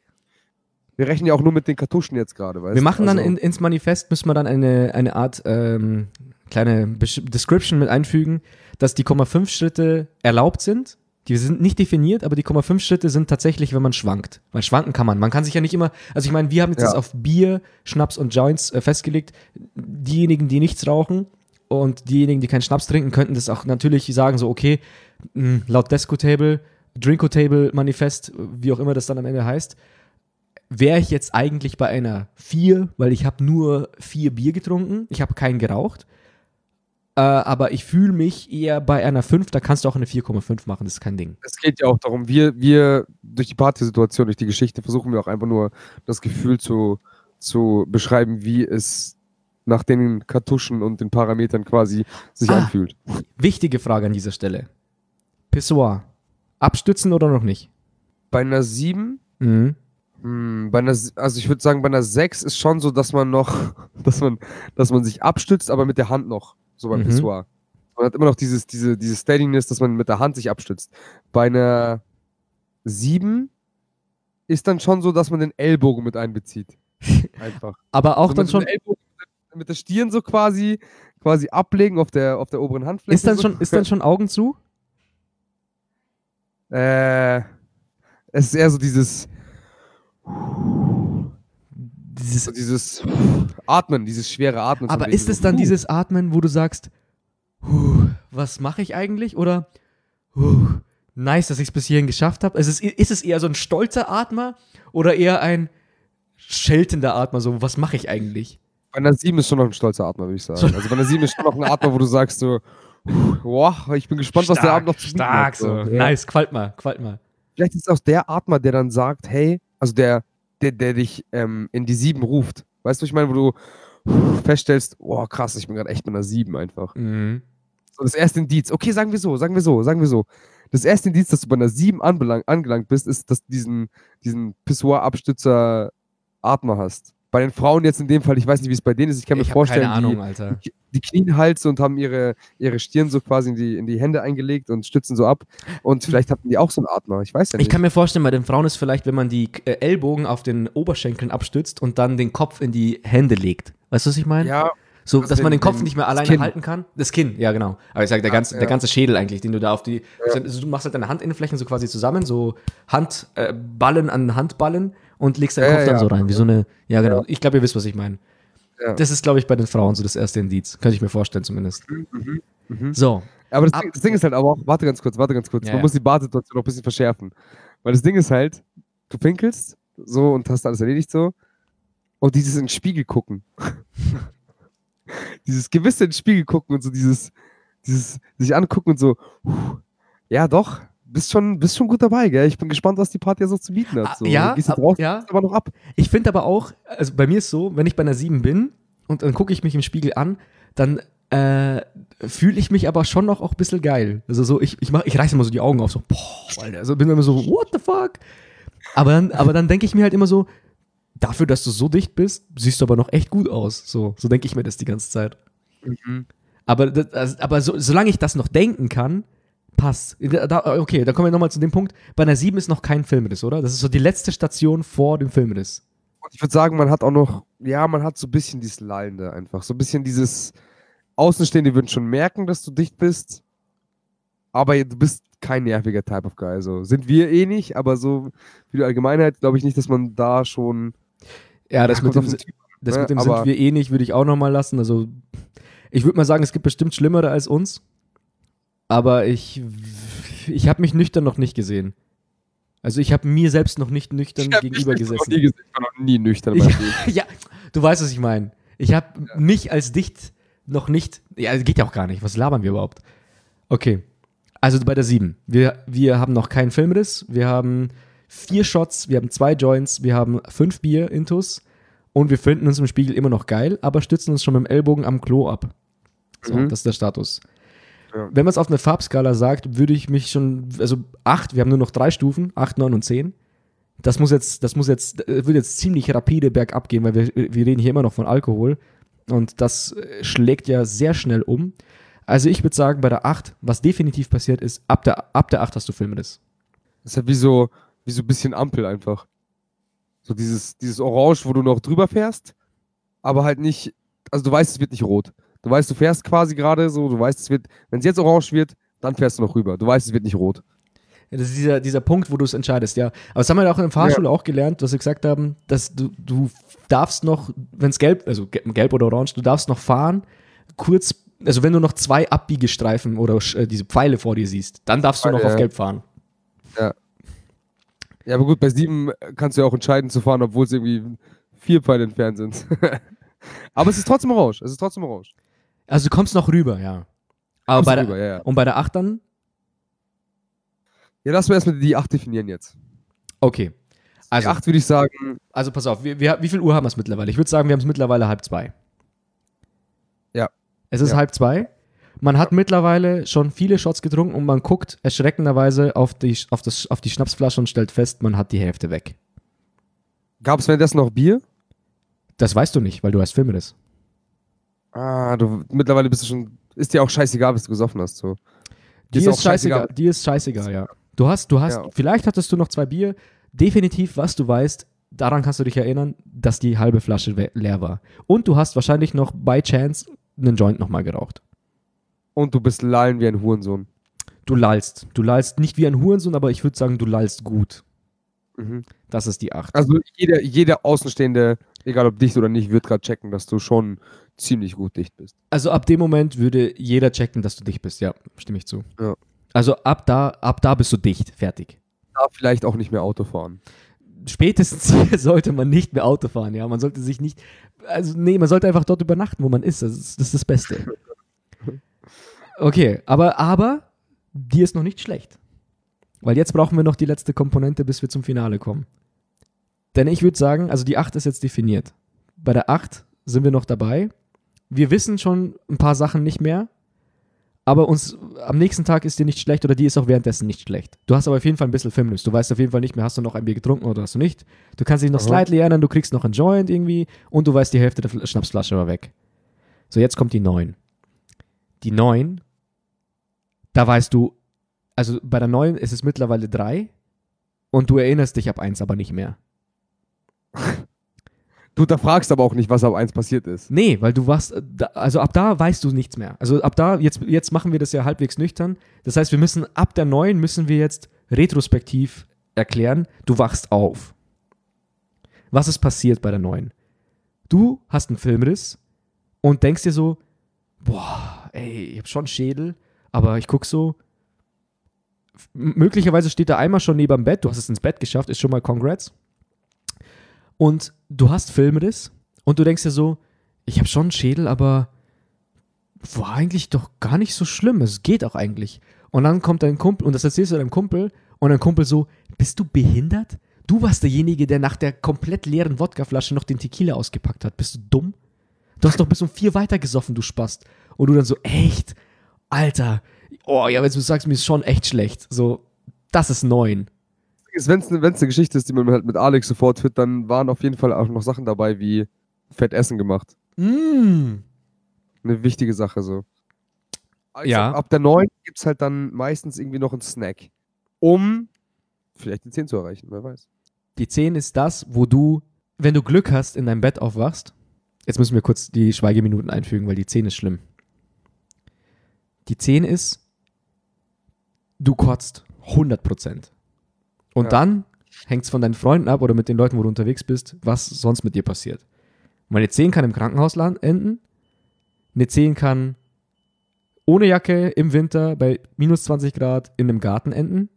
wir rechnen ja auch nur mit den Kartuschen jetzt gerade, weißt Wir machen dann Also- in, ins Manifest, müssen wir dann eine, eine Art ähm, kleine Description mit einfügen, dass die 0,5 Schritte erlaubt sind. Die sind nicht definiert, aber die 0,5 Schritte sind tatsächlich, wenn man schwankt. Weil schwanken kann man. Man kann sich ja nicht immer, also ich meine, wir haben jetzt Ja. das auf Bier, Schnaps und Joints äh, festgelegt. Diejenigen, die nichts rauchen und diejenigen, die keinen Schnaps trinken, könnten das auch natürlich sagen, so, okay, mh, laut Desco Table, Drinko Table Manifest, wie auch immer das dann am Ende heißt, wäre ich jetzt eigentlich bei einer 4, weil ich habe nur vier Bier getrunken, ich habe keinen geraucht. Äh, aber ich fühle mich eher bei einer 5, da kannst du auch eine 4,5 machen, das ist kein Ding. es geht ja auch darum, wir, wir durch die Partysituation, durch die Geschichte versuchen wir auch einfach nur das Gefühl zu, zu beschreiben, wie es nach den Kartuschen und den Parametern quasi sich Ah. anfühlt. Wichtige Frage an dieser Stelle. Pissoir. Abstützen oder noch nicht? Bei einer 7, Mhm. hm, bei einer, also ich würde sagen, bei einer 6 ist schon so, dass man noch, [LAUGHS] dass man, dass man sich abstützt, aber mit der Hand noch, so beim Mhm. Pissoir. Man hat immer noch dieses, diese, diese Steadiness, dass man mit der Hand sich abstützt. Bei einer 7 ist dann schon so, dass man den Ellbogen mit einbezieht. [LAUGHS] Einfach. Aber auch so dann mit schon, Ellbogen, mit der Stirn so quasi, quasi ablegen auf der, auf der oberen Handfläche. ist dann so. schon, ist dann schon Augen zu? Äh, es ist eher so dieses, Dieses, dieses Atmen, dieses schwere Atmen. aber ist es dann huh. dieses Atmen, wo du sagst, "Huh, was mache ich eigentlich? Oder "Huh, nice, dass ich es bis hierhin geschafft habe? Ist es, ist es eher so ein stolzer Atmer oder eher ein scheltender Atmer? So, was mache ich eigentlich? Bei einer 7 ist schon noch ein stolzer Atmer, würde ich sagen. Also bei einer 7 ist schon noch ein Atmer, wo du sagst so, wow, ich bin gespannt, was der Abend noch zu bieten stark hat. so. Ja. Nice, qualt mal, qualt mal. Vielleicht ist es auch der Atmer, der dann sagt, hey, also der, der, der dich ähm, in die 7 ruft. Weißt du, ich meine, wo du feststellst, oh krass, ich bin gerade echt bei einer 7 einfach. Mhm. So das erste Indiz. Okay, sagen wir so, sagen wir so, sagen wir so. Das erste Indiz, dass du bei einer 7 anbelang, angelangt bist, ist, dass du diesen, diesen Pissoir-Abstützer-Atmer hast. Bei den Frauen jetzt in dem Fall, ich weiß nicht, wie es bei denen ist, ich kann mir Ich hab vorstellen, keine Ahnung, die, Alter. die, knien halt so und haben ihre, ihre Stirn so quasi in die, in die Hände eingelegt und stützen so ab. Und vielleicht hatten die auch so einen Atmer, ich weiß ja Ich nicht. kann mir vorstellen, bei den Frauen ist vielleicht, wenn man die äh, Ellbogen auf den Oberschenkeln abstützt und dann den Kopf in die Hände legt. Weißt du, was ich meine? ja, So, Das dass man den- Kopf nicht mehr alleine halten kann. Das Kinn, ja, genau. Aber ich sage, der, ganze, der ganze Schädel eigentlich, den du da auf die. Also du machst halt deine Handinnenflächen so quasi zusammen, so Handballen äh, an Handballen und legst deinen Kopf dann so rein, wie so eine. Ja, genau. Ich glaube, ihr wisst, was ich meine. Das ist, glaube ich, bei den Frauen so das erste Indiz. Könnte ich mir vorstellen, zumindest. mhm. So. Aber das, Ding, das Ding ist halt aber auch, warte ganz kurz, warte ganz kurz. Ja, Man ja. muss die Badesituation noch ein bisschen verschärfen. Weil das Ding ist halt, du pinkelst so und hast alles erledigt so. Und dieses in den Spiegel gucken. [LAUGHS] dieses gewisse in den Spiegel gucken und so dieses, dieses sich angucken und so, puh, ja doch, bist schon, bist schon gut dabei, gell? Ich bin gespannt, was die Party so zu bieten Ah, hat. So. ja, jetzt ab- raus, ja. gibst aber noch ab. Ich finde aber auch, also bei mir ist so, wenn ich bei einer 7 bin und dann gucke ich mich im Spiegel an, dann äh, fühle ich mich aber schon noch auch ein bisschen geil. Also so, ich, ich, mach, ich reiße immer so die Augen auf, so, boah, Alter. Also bin immer so, what the fuck? Aber dann, aber dann denke ich mir halt immer so, dafür, dass du so dicht bist, siehst du aber noch echt gut aus. So, so denke ich mir das die ganze Zeit. Mhm. Aber, das, also- aber so, solange ich das noch denken kann, passt. Da, okay, da kommen wir nochmal zu dem Punkt. Bei einer 7 ist noch kein Filmriss, oder? Das ist so die letzte Station vor dem Filmriss. Und ich würde sagen, man hat auch noch, ja, man hat so ein bisschen dieses Lallende einfach. So ein bisschen dieses Außenstehende würden schon merken, dass du dicht bist. Aber du bist kein nerviger Type of Guy. So sind wir eh nicht, aber so für die Allgemeinheit glaube ich nicht, dass man da schon. Ja, das Ja, mit dem, Typ das ne? mit dem sind wir eh nicht, würde ich auch nochmal lassen. Also, ich würde mal sagen, es gibt bestimmt Schlimmere als uns. Aber ich, ich habe mich nüchtern noch nicht gesehen. Also, ich habe mir selbst noch nicht nüchtern Ich gegenüber nüchtern noch gesessen. nie gesehen. Ich war noch nie nüchtern. meinem Leben. [LAUGHS] ja, du weißt, was ich meine. Ich habe mich als dicht noch nicht. Ja, geht ja auch gar nicht. Was labern wir überhaupt? Okay. Also bei der 7. Wir, wir haben noch keinen Filmriss. Wir haben vier Shots, wir haben zwei Joints, wir haben fünf Bier intus und wir finden uns im Spiegel immer noch geil, aber stützen uns schon mit dem Ellbogen am Klo ab. So, Mhm. das ist der Status. Ja. Wenn man es auf eine Farbskala sagt, würde ich mich schon, also 8, wir haben nur noch drei Stufen, 8, 9 und 10. Das muss jetzt, das muss jetzt, äh, wird jetzt ziemlich rapide bergab gehen, weil wir, wir reden hier immer noch von Alkohol. Und das äh, schlägt ja sehr schnell um. Also ich würde sagen, bei der 8, was definitiv passiert ist, ab der, ab der 8 hast du Filmriss. Das ist ja wie so, wie so ein bisschen Ampel einfach. So dieses, dieses Orange, wo du noch drüber fährst, aber halt nicht, also du weißt, es wird nicht rot. Du weißt, du fährst quasi gerade so, du weißt, es wird, wenn es jetzt orange wird, dann fährst du noch rüber. Du weißt, es wird nicht rot. Ja, das ist dieser, dieser Punkt, wo du es entscheidest, ja. Aber das haben wir ja auch in der Fahrschule auch gelernt, dass wir gesagt haben, dass du, du darfst noch, wenn es gelb, also ge- gelb oder orange, du darfst noch fahren, kurz, also wenn du noch zwei Abbiegestreifen oder äh, diese Pfeile vor dir siehst, dann darfst du noch Ja. auf gelb fahren. Ja, aber gut, bei sieben kannst du ja auch entscheiden zu fahren, obwohl es irgendwie vier Pfeile entfernt sind. [LAUGHS] aber es ist trotzdem orange. Es ist trotzdem orange. Also du kommst noch rüber, ja. Aber bei der, rüber, ja, ja. Und bei der 8 dann? ja, lass mal erstmal die 8 definieren jetzt. Okay. Also, Also, die 8 würde ich sagen, also pass auf, wir, wir, wie viel Uhr haben wir es mittlerweile? Ich würde sagen, wir haben es mittlerweile halb zwei. Ja. Es ist Ja. halb zwei. Man hat mittlerweile schon viele Shots getrunken und man guckt erschreckenderweise auf die, auf, das, auf die Schnapsflasche und stellt fest, man hat die Hälfte weg. gab es währenddessen noch Bier? Das weißt du nicht, weil du hast Filmriss. Ah, du, mittlerweile bist du schon, ist dir auch scheißegal, was du gesoffen hast. So. Die Ist ist, scheißegal. scheißegal. Die ist scheißegal, ja. Du hast, du hast, Ja. vielleicht hattest du noch zwei Bier. Definitiv, was du weißt, daran kannst du dich erinnern, dass die halbe Flasche leer war. Und du hast wahrscheinlich noch by chance einen Joint nochmal geraucht. Und du bist lallen wie ein Hurensohn. Du lallst. Du lallst nicht wie ein Hurensohn, aber ich würde sagen, du lallst gut. Mhm. Das ist die 8. Also jeder, jeder Außenstehende, egal ob dicht oder nicht, wird gerade checken, dass du schon ziemlich gut dicht bist. Also ab dem Moment würde jeder checken, dass du dicht bist. Ja, stimme ich zu. Ja. Also ab da, ab da bist du dicht. Fertig. Darf vielleicht auch nicht mehr Auto fahren. Spätestens [LAUGHS] hier sollte man nicht mehr Auto fahren, ja. Man sollte sich nicht. Also, nee, man sollte einfach dort übernachten, wo man ist. Das ist das, ist das Beste. Okay, aber, aber die ist noch nicht schlecht. Weil jetzt brauchen wir noch die letzte Komponente, bis wir zum Finale kommen. Denn ich würde sagen, also die 8 ist jetzt definiert. Bei der 8 sind wir noch dabei. Wir wissen schon ein paar Sachen nicht mehr. Aber uns am nächsten Tag ist dir nicht schlecht oder die ist auch währenddessen nicht schlecht. Du hast aber auf jeden Fall ein bisschen Filmlust. Du weißt auf jeden Fall nicht mehr, hast du noch ein Bier getrunken oder hast du nicht. Du kannst dich noch Aha. slightly erinnern, du kriegst noch einen Joint irgendwie und du weißt, die Hälfte der Fl- Schnapsflasche war weg. So, jetzt kommt die 9. Die 9, da weißt du, also bei der 9 ist es mittlerweile 3 und du erinnerst dich ab 1 aber nicht mehr. [LAUGHS] Du hinterfragst aber auch nicht, was ab 1 passiert ist. Nee, weil du warst, äh, da, also ab da weißt du nichts mehr. Also ab da, jetzt, jetzt machen wir das ja halbwegs nüchtern. Das heißt, wir müssen, ab der 9 müssen wir jetzt retrospektiv erklären, du wachst auf. Was ist passiert bei der 9? Du hast einen Filmriss und denkst dir so, boah, ey, ich hab schon Schädel, aber ich guck so, möglicherweise steht der Eimer schon neben dem Bett, du hast es ins Bett geschafft, ist schon mal Congrats. Und du hast Filmriss und du denkst dir so, ich habe schon einen Schädel, aber war eigentlich doch gar nicht so schlimm. Es geht auch eigentlich. Und dann kommt dein Kumpel und das erzählst du deinem Kumpel und dein Kumpel so, bist du behindert? Du warst derjenige, der nach der komplett leeren Wodkaflasche noch den Tequila ausgepackt hat. Bist du dumm? Du hast doch bis um vier weitergesoffen, du Spast. Und du dann so, echt? Alter. Oh, ja, wenn du sagst, mir ist schon echt schlecht. So, das ist neun. Wenn es eine Geschichte ist, die man halt mit Alex sofort führt, dann waren auf jeden Fall auch noch Sachen dabei, wie Fett Essen gemacht. Mm. Eine wichtige Sache so. Ja. Ab der 9 gibt es halt dann meistens irgendwie noch einen Snack. Um vielleicht die 10 zu erreichen, wer weiß. Die 10 ist das, wo du, wenn du Glück hast, in deinem Bett aufwachst. Jetzt müssen wir kurz die Schweigeminuten einfügen, weil die 10 ist schlimm. Die 10 ist, du kotzt 100%. Und Ja. dann hängt es von deinen Freunden ab oder mit den Leuten, wo du unterwegs bist, was sonst mit dir passiert. Meine 10 kann im Krankenhaus enden. Eine 10 kann ohne Jacke im Winter bei minus 20 Grad in einem Garten enden.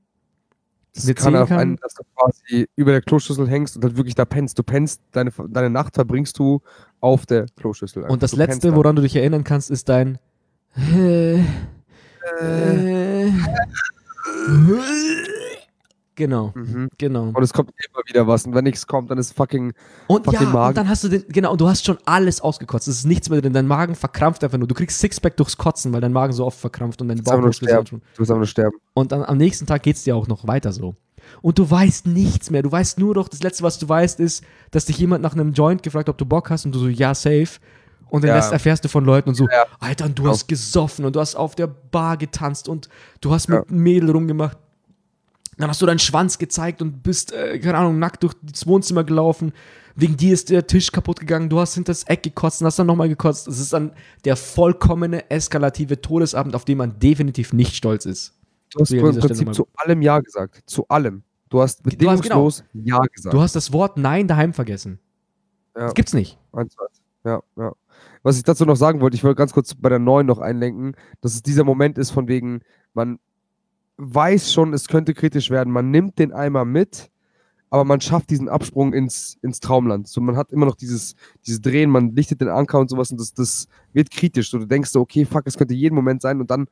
Das Eine kann 10 auch kann- ein, dass du quasi über der Kloschüssel hängst und halt wirklich da pennst. Du pennst, deine, deine Nacht verbringst du auf der Kloschüssel. Und das du pennst Letzte, woran du dich erinnern kannst, ist dein Äh, Genau, mhm. genau. Und es kommt immer wieder was. Und wenn nichts kommt, dann ist fucking. Und fuck ja, Magen. und dann hast du den, genau, und du hast schon alles ausgekotzt. Es ist nichts mehr drin. Dein Magen verkrampft einfach nur. Du kriegst Sixpack durchs Kotzen, weil dein Magen so oft verkrampft und dein einfach nur sterben. schon. Du wirst einfach nur sterben. Und dann am nächsten Tag geht es dir auch noch weiter so. Und du weißt nichts mehr. Du weißt nur noch, das Letzte, was du weißt, ist, dass dich jemand nach einem Joint gefragt, ob du Bock hast und du so, ja, safe. Und den Ja. Rest erfährst du von Leuten und so, Ja. Alter, und du hast gesoffen und du hast auf der Bar getanzt und du hast mit einem Mädel rumgemacht. Dann hast du deinen Schwanz gezeigt und bist, äh, keine Ahnung, nackt durch das Wohnzimmer gelaufen. Wegen dir ist der Tisch kaputt gegangen. Du hast hinter das Eck gekotzt und hast dann nochmal gekotzt. Es ist dann der vollkommene eskalative Todesabend, auf den man definitiv nicht stolz ist. Du hast im Prinzip zu allem Ja gesagt. Zu allem. Du hast Du hast- genau. bedingungslos Ja gesagt. Du hast das Wort Nein daheim vergessen. Ja. Das gibt's nicht. Eins, eins. Ja, ja. Was ich dazu noch sagen wollte, ich wollte ganz kurz bei der 9 noch einlenken, dass es dieser Moment ist, von wegen, man weiß schon, es könnte kritisch werden. Man nimmt den Eimer mit, aber man schafft diesen Absprung ins, ins Traumland. So, man hat immer noch dieses, dieses Drehen, man lichtet den Anker und sowas und das, das wird kritisch. So, du denkst so, okay, fuck, es könnte jeden Moment sein und dann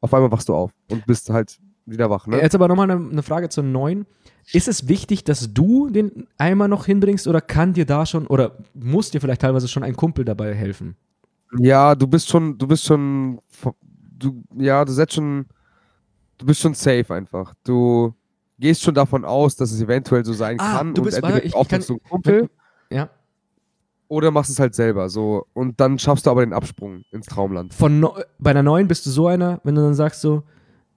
auf einmal wachst du auf und bist halt wieder wach. Ne? Jetzt aber nochmal eine, eine Frage zur neuen. Ist es wichtig, dass du den Eimer noch hinbringst oder kann dir da schon oder muss dir vielleicht teilweise schon ein Kumpel dabei helfen? Ja, du bist schon, du bist schon, du, ja, du setzt schon, du bist schon safe einfach. Du gehst schon davon aus, dass es eventuell so sein Ah, kann du und bist- entweder warte, ich- ich kann- du einen Kumpel Ja. oder machst es halt selber so und dann schaffst du aber den Absprung ins Traumland. Von no bei der neuen bist du so einer, wenn du dann sagst so,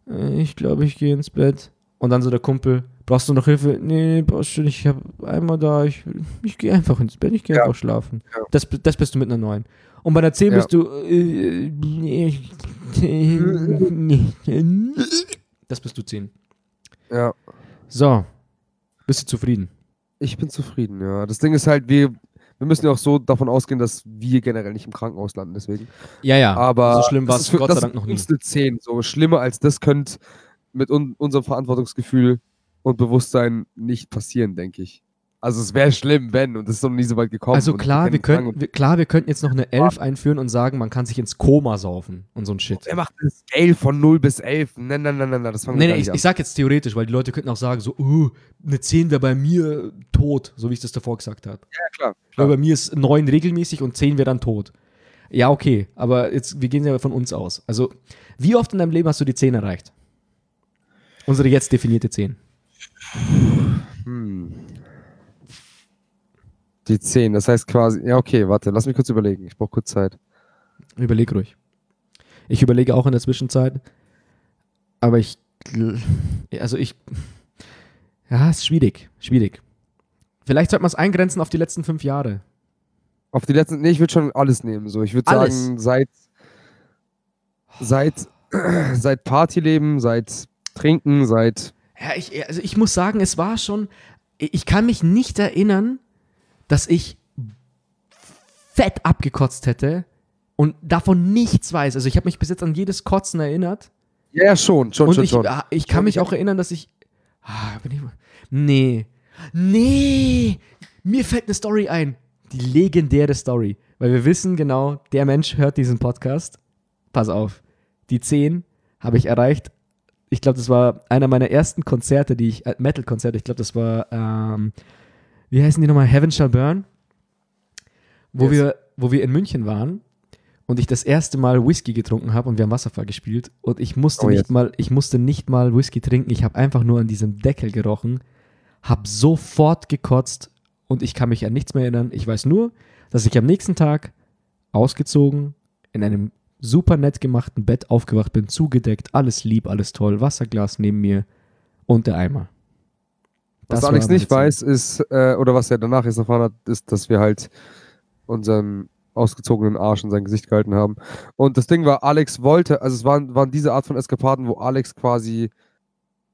äh, ich glaube, ich gehe ins Bett. Und dann so der Kumpel, brauchst du noch Hilfe? Nee, brauchst du nicht, ich habe einmal da, ich, ich gehe einfach ins Bett, ich gehe Ja. einfach schlafen. Ja. Das, das bist du mit einer neuen. Und bei der 10 Ja. bist du, äh, das bist du 10. Ja, So, bist du zufrieden? ich bin zufrieden, ja. Das Ding ist halt, wir, wir müssen ja auch so davon ausgehen, dass wir generell nicht im Krankenhaus landen, deswegen. Ja, ja. Aber so schlimm war das es ist Gott das sei Dank ist noch nie. uns eine 10. So schlimmer als das könnte mit un unserem Verantwortungsgefühl und Bewusstsein nicht passieren, denke ich. Also es wäre schlimm, wenn, und es ist noch nie so weit gekommen. Also klar, wir könnten, wir, klar, wir könnten jetzt noch eine 11 einführen und sagen, man kann sich ins Koma saufen und so ein Shit. Wer macht eine Scale von 0 bis 11? Nein, nein, nein, nein, nein, das fangen Nee, wir nee, ich, an. ich sag jetzt theoretisch, weil die Leute könnten auch sagen, so, oh, eine 10 wäre bei mir tot, so wie ich das davor gesagt habe. ja, klar. Weil klar. bei mir ist 9 regelmäßig und 10 wäre dann tot. Ja, okay, aber jetzt, wir gehen ja von uns aus. Also, wie oft in deinem Leben hast du die 10 erreicht? Unsere jetzt definierte 10. Hm. Die 10, das heißt quasi, ja, okay, warte, lass mich kurz überlegen. Ich brauche kurz Zeit. Überleg ruhig. Ich überlege auch in der Zwischenzeit, aber ich, also ich, ja, ist schwierig, schwierig. Vielleicht sollte man es eingrenzen auf die letzten fünf Jahre. Auf die letzten, nee, ich würde schon alles nehmen. So, ich würde sagen, seit, seit, [CLEARS THROAT] seit Partyleben, seit Trinken, seit, Ja, ich, also ich muss sagen, es war schon, ich kann mich nicht erinnern, dass ich fett abgekotzt hätte und davon nichts weiß. Also ich habe mich bis jetzt an jedes Kotzen erinnert. ja, ja, schon, schon, und schon, ich, schon. ah, ich kann Schon, mich ich- auch erinnern, dass ich. Ah, bin ich mal. Nee. Nee. Mir fällt eine Story ein. Die legendäre Story. Weil wir wissen genau, der Mensch hört diesen Podcast. Pass auf. Die 10 habe ich erreicht. Ich glaube, das war einer meiner ersten Konzerte, die ich, äh, Metal-Konzerte, ich glaube, das war, ähm, wie heißen die nochmal? Heaven Shall Burn. Wo, Yes. wir, wo wir in München waren und ich das erste Mal Whisky getrunken habe und wir haben Wasserfall gespielt und ich musste Oh, nicht yes. mal, ich musste nicht mal Whisky trinken, ich habe einfach nur an diesem Deckel gerochen, habe sofort gekotzt und ich kann mich an nichts mehr erinnern. Ich weiß nur, dass ich am nächsten Tag ausgezogen in einem super nett gemachten Bett aufgewacht bin, zugedeckt, alles lieb, alles toll, Wasserglas neben mir und der Eimer. Was Das Alex war meine nicht weiß, ist, äh, oder was er danach jetzt erfahren hat, ist, dass wir halt unseren ausgezogenen Arsch in sein Gesicht gehalten haben. Und das Ding war, Alex wollte, also es waren, waren diese Art von Eskapaden, wo Alex quasi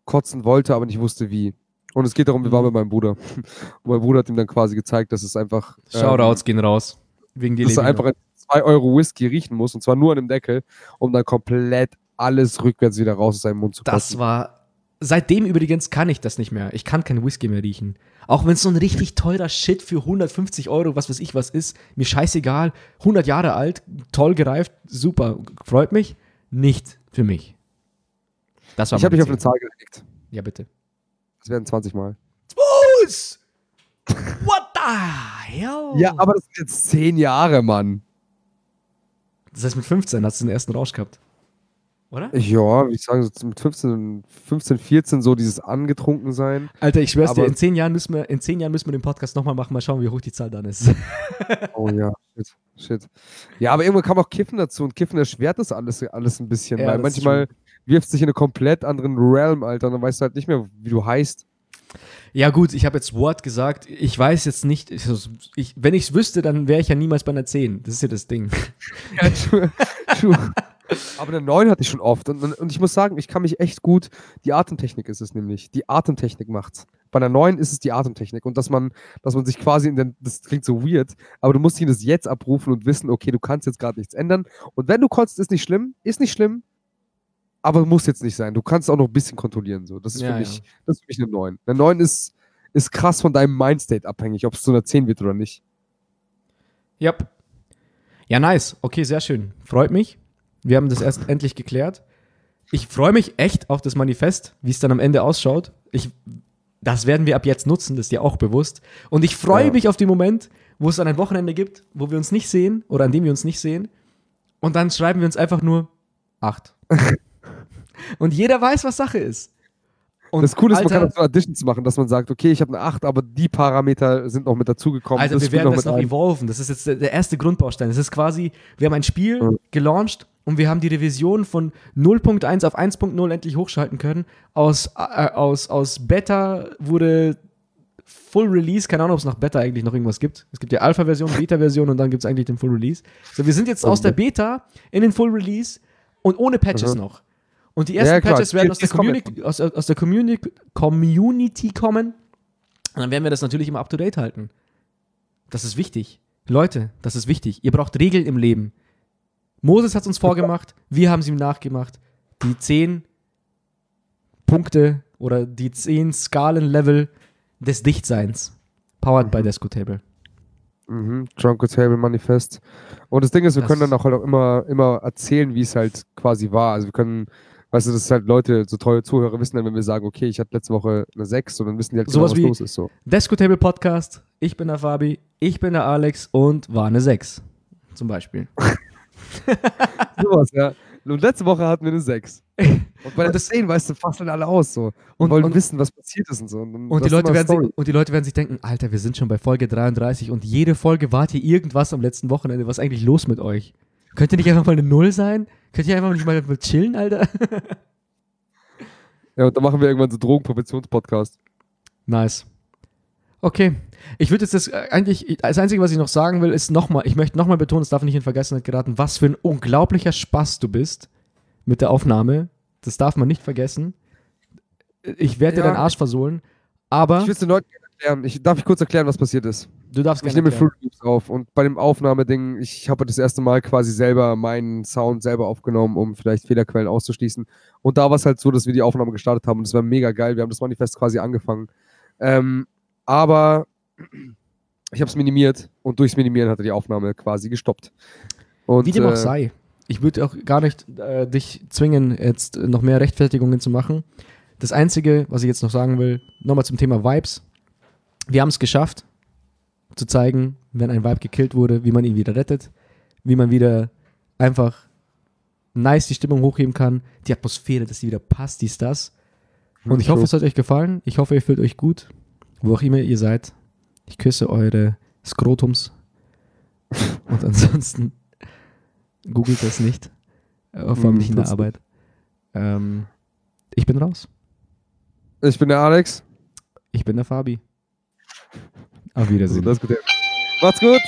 kotzen wollte, aber nicht wusste wie. Und es geht darum, wir waren Mhm. mit meinem Bruder. [LAUGHS] Und mein Bruder hat ihm dann quasi gezeigt, dass es einfach. ähm, Shoutouts gehen raus. Wegen dir, dass Levi. einfach 2 Euro Whisky riechen muss, und zwar nur an dem Deckel, um dann komplett alles rückwärts wieder raus aus seinem Mund zu kotzen. Das war. Seitdem übrigens kann ich das nicht mehr. Ich kann keinen Whisky mehr riechen. Auch wenn es so ein richtig teurer Shit für 150 Euro, was weiß ich was ist, mir scheißegal, 100 Jahre alt, toll gereift, super, freut mich, nicht für mich. Das war ich habe mich auf eine. Zahl gelegt. Ja, bitte. Das wären 20 Mal. What the hell? Ja, aber das sind jetzt 10 Jahre, Mann. Das heißt, mit 15 hast du den ersten Rausch gehabt. Oder? Ja, ich sage so mit 15, 15, 14 so dieses angetrunken sein. Alter, ich schwör's dir, in 10 Jahren müssen wir, in 10 Jahren müssen wir den Podcast nochmal machen, mal schauen, wie hoch die Zahl dann ist. [LAUGHS] Oh ja, shit, shit. Ja, aber irgendwann kam auch Kiffen dazu und Kiffen erschwert das alles, alles ein bisschen, Ja, weil manchmal wirft sich in einen komplett anderen Realm, Alter, und dann weißt du halt nicht mehr, wie du heißt. Ja, gut, ich habe jetzt Wort gesagt. Ich weiß jetzt nicht, ich, ich, wenn ich es wüsste, dann wäre ich ja niemals bei einer 10. Das ist ja das Ding. Ja, [LAUGHS] true, true. Aber eine 9 hatte ich schon oft. Und, und ich muss sagen, ich kann mich echt gut. Die Atemtechnik ist es nämlich. Die Atemtechnik macht's. Bei einer 9 ist es die Atemtechnik. Und dass man, dass man sich quasi in den. Das klingt so weird, aber du musst dich in das Jetzt abrufen und wissen, okay, du kannst jetzt gerade nichts ändern. Und wenn du kotzt, ist nicht schlimm, ist nicht schlimm, aber muss jetzt nicht sein. Du kannst auch noch ein bisschen kontrollieren. So. Das ist Ja, für ja. mich, das ist für mich eine 9. Eine 9 ist, ist krass von deinem Mindstate abhängig, ob es zu einer 10 wird oder nicht. Yep. Ja, nice. Okay, sehr schön. Freut mich. Wir haben das erst endlich geklärt. Ich freue mich echt auf das Manifest, wie es dann am Ende ausschaut. Ich, das werden wir ab jetzt nutzen, das ist dir auch bewusst. Und ich freue Ja. mich auf den Moment, wo es dann ein Wochenende gibt, wo wir uns nicht sehen oder an dem wir uns nicht sehen. Und dann schreiben wir uns einfach nur acht. [LAUGHS] Und jeder weiß, was Sache ist. Und das Coole ist, man Alter, kann auch so Additions machen, dass man sagt, okay, ich habe eine 8, aber die Parameter sind noch mit dazugekommen. Also wir werden das noch ein. evolven. Das ist jetzt der, der erste Grundbaustein. Das ist quasi, wir haben ein Spiel Mhm. gelauncht und wir haben die Revision von 0.1 auf 1.0 endlich hochschalten können. Aus, äh, aus, aus Beta wurde Full Release, keine Ahnung, ob es nach Beta eigentlich noch irgendwas gibt. Es gibt ja Alpha-Version, [LAUGHS] Beta-Version und dann gibt es eigentlich den Full Release. So, wir sind jetzt aus der Beta in den Full Release und ohne Patches Mhm. noch. Und die ersten Ja, Patches werden aus der, Community, aus, aus der Community, Community kommen. Und dann werden wir das natürlich immer up to date halten. Das ist wichtig. Leute, das ist wichtig. Ihr braucht Regeln im Leben. Moses hat es uns vorgemacht, wir haben es ihm nachgemacht. Die zehn Punkte oder die zehn Skalenlevel des Dichtseins. Powered by Desco Table. Mhm. Drunken Table Manifest. Und das Ding ist, wir Das- können dann auch halt auch immer, immer erzählen, wie es halt quasi war. Also wir können, weißt du, dass halt Leute, so treue Zuhörer wissen dann, wenn wir sagen, okay, ich hatte letzte Woche eine 6, und dann wissen die halt Sowas genau, was wie- los ist. So. Desco Table Podcast. Ich bin der Fabi, ich bin der Alex und war eine 6. Zum Beispiel. [LAUGHS] Sowas, ja. Und letzte Woche hatten wir eine 6. [LAUGHS] Und bei der das- 10, weißt du, fasseln alle aus so. Und, Und- wollen und- wissen, was passiert ist und so. Und, Und das die, ist Leute werden sich, und die Leute werden sich denken, Alter, wir sind schon bei Folge 33 und jede Folge wart hier irgendwas am letzten Wochenende. Was ist eigentlich los mit euch? Könnt ihr nicht einfach mal eine Null sein? Könnt ihr einfach nicht mal chillen, Alter? [LAUGHS] Ja, und dann machen wir irgendwann so Drogenpräventionspodcast. Nice. Okay. Ich würde jetzt das äh, eigentlich, das Einzige, was ich noch sagen will, ist nochmal, ich möchte nochmal betonen, es darf nicht in Vergessenheit geraten, was für ein unglaublicher Spaß du bist mit der Aufnahme. Das darf man nicht vergessen. Ich werde dir Ja. deinen Arsch versohlen, aber Ich will es den Leuten erklären. Ich, darf ich kurz erklären, was passiert ist? du darfst Ich gerne nehme erklären. Fruit Loops auf und bei dem Aufnahmeding, ich habe das erste Mal quasi selber meinen Sound selber aufgenommen, um vielleicht Fehlerquellen auszuschließen. Und da war es halt so, dass wir die Aufnahme gestartet haben und es war mega geil. Wir haben das Manifest quasi angefangen. Ähm, aber [CLEARS THROAT] ich habe es minimiert und durchs Minimieren hatte die Aufnahme quasi gestoppt. Und, Wie dem auch äh, sei. Ich würde auch gar nicht äh, dich zwingen, jetzt noch mehr Rechtfertigungen zu machen. Das Einzige, was ich jetzt noch sagen will, nochmal zum Thema Vibes. Wir haben es geschafft, zu zeigen, wenn ein Vibe gekillt wurde, wie man ihn wieder rettet, wie man wieder einfach nice die Stimmung hochheben kann, die Atmosphäre, dass sie wieder passt, dies, das. Und ich hoffe, es hat euch gefallen. Ich hoffe, ihr fühlt euch gut, wo auch immer ihr seid. Ich küsse eure Skrotums. [LAUGHS] Und ansonsten googelt das nicht. Vor allem nicht in der tut's Arbeit. Ähm, ich bin raus. Ich bin der Alex. Ich bin der Fabi. Auf Also, Wiedersehen. gut. Macht's gut.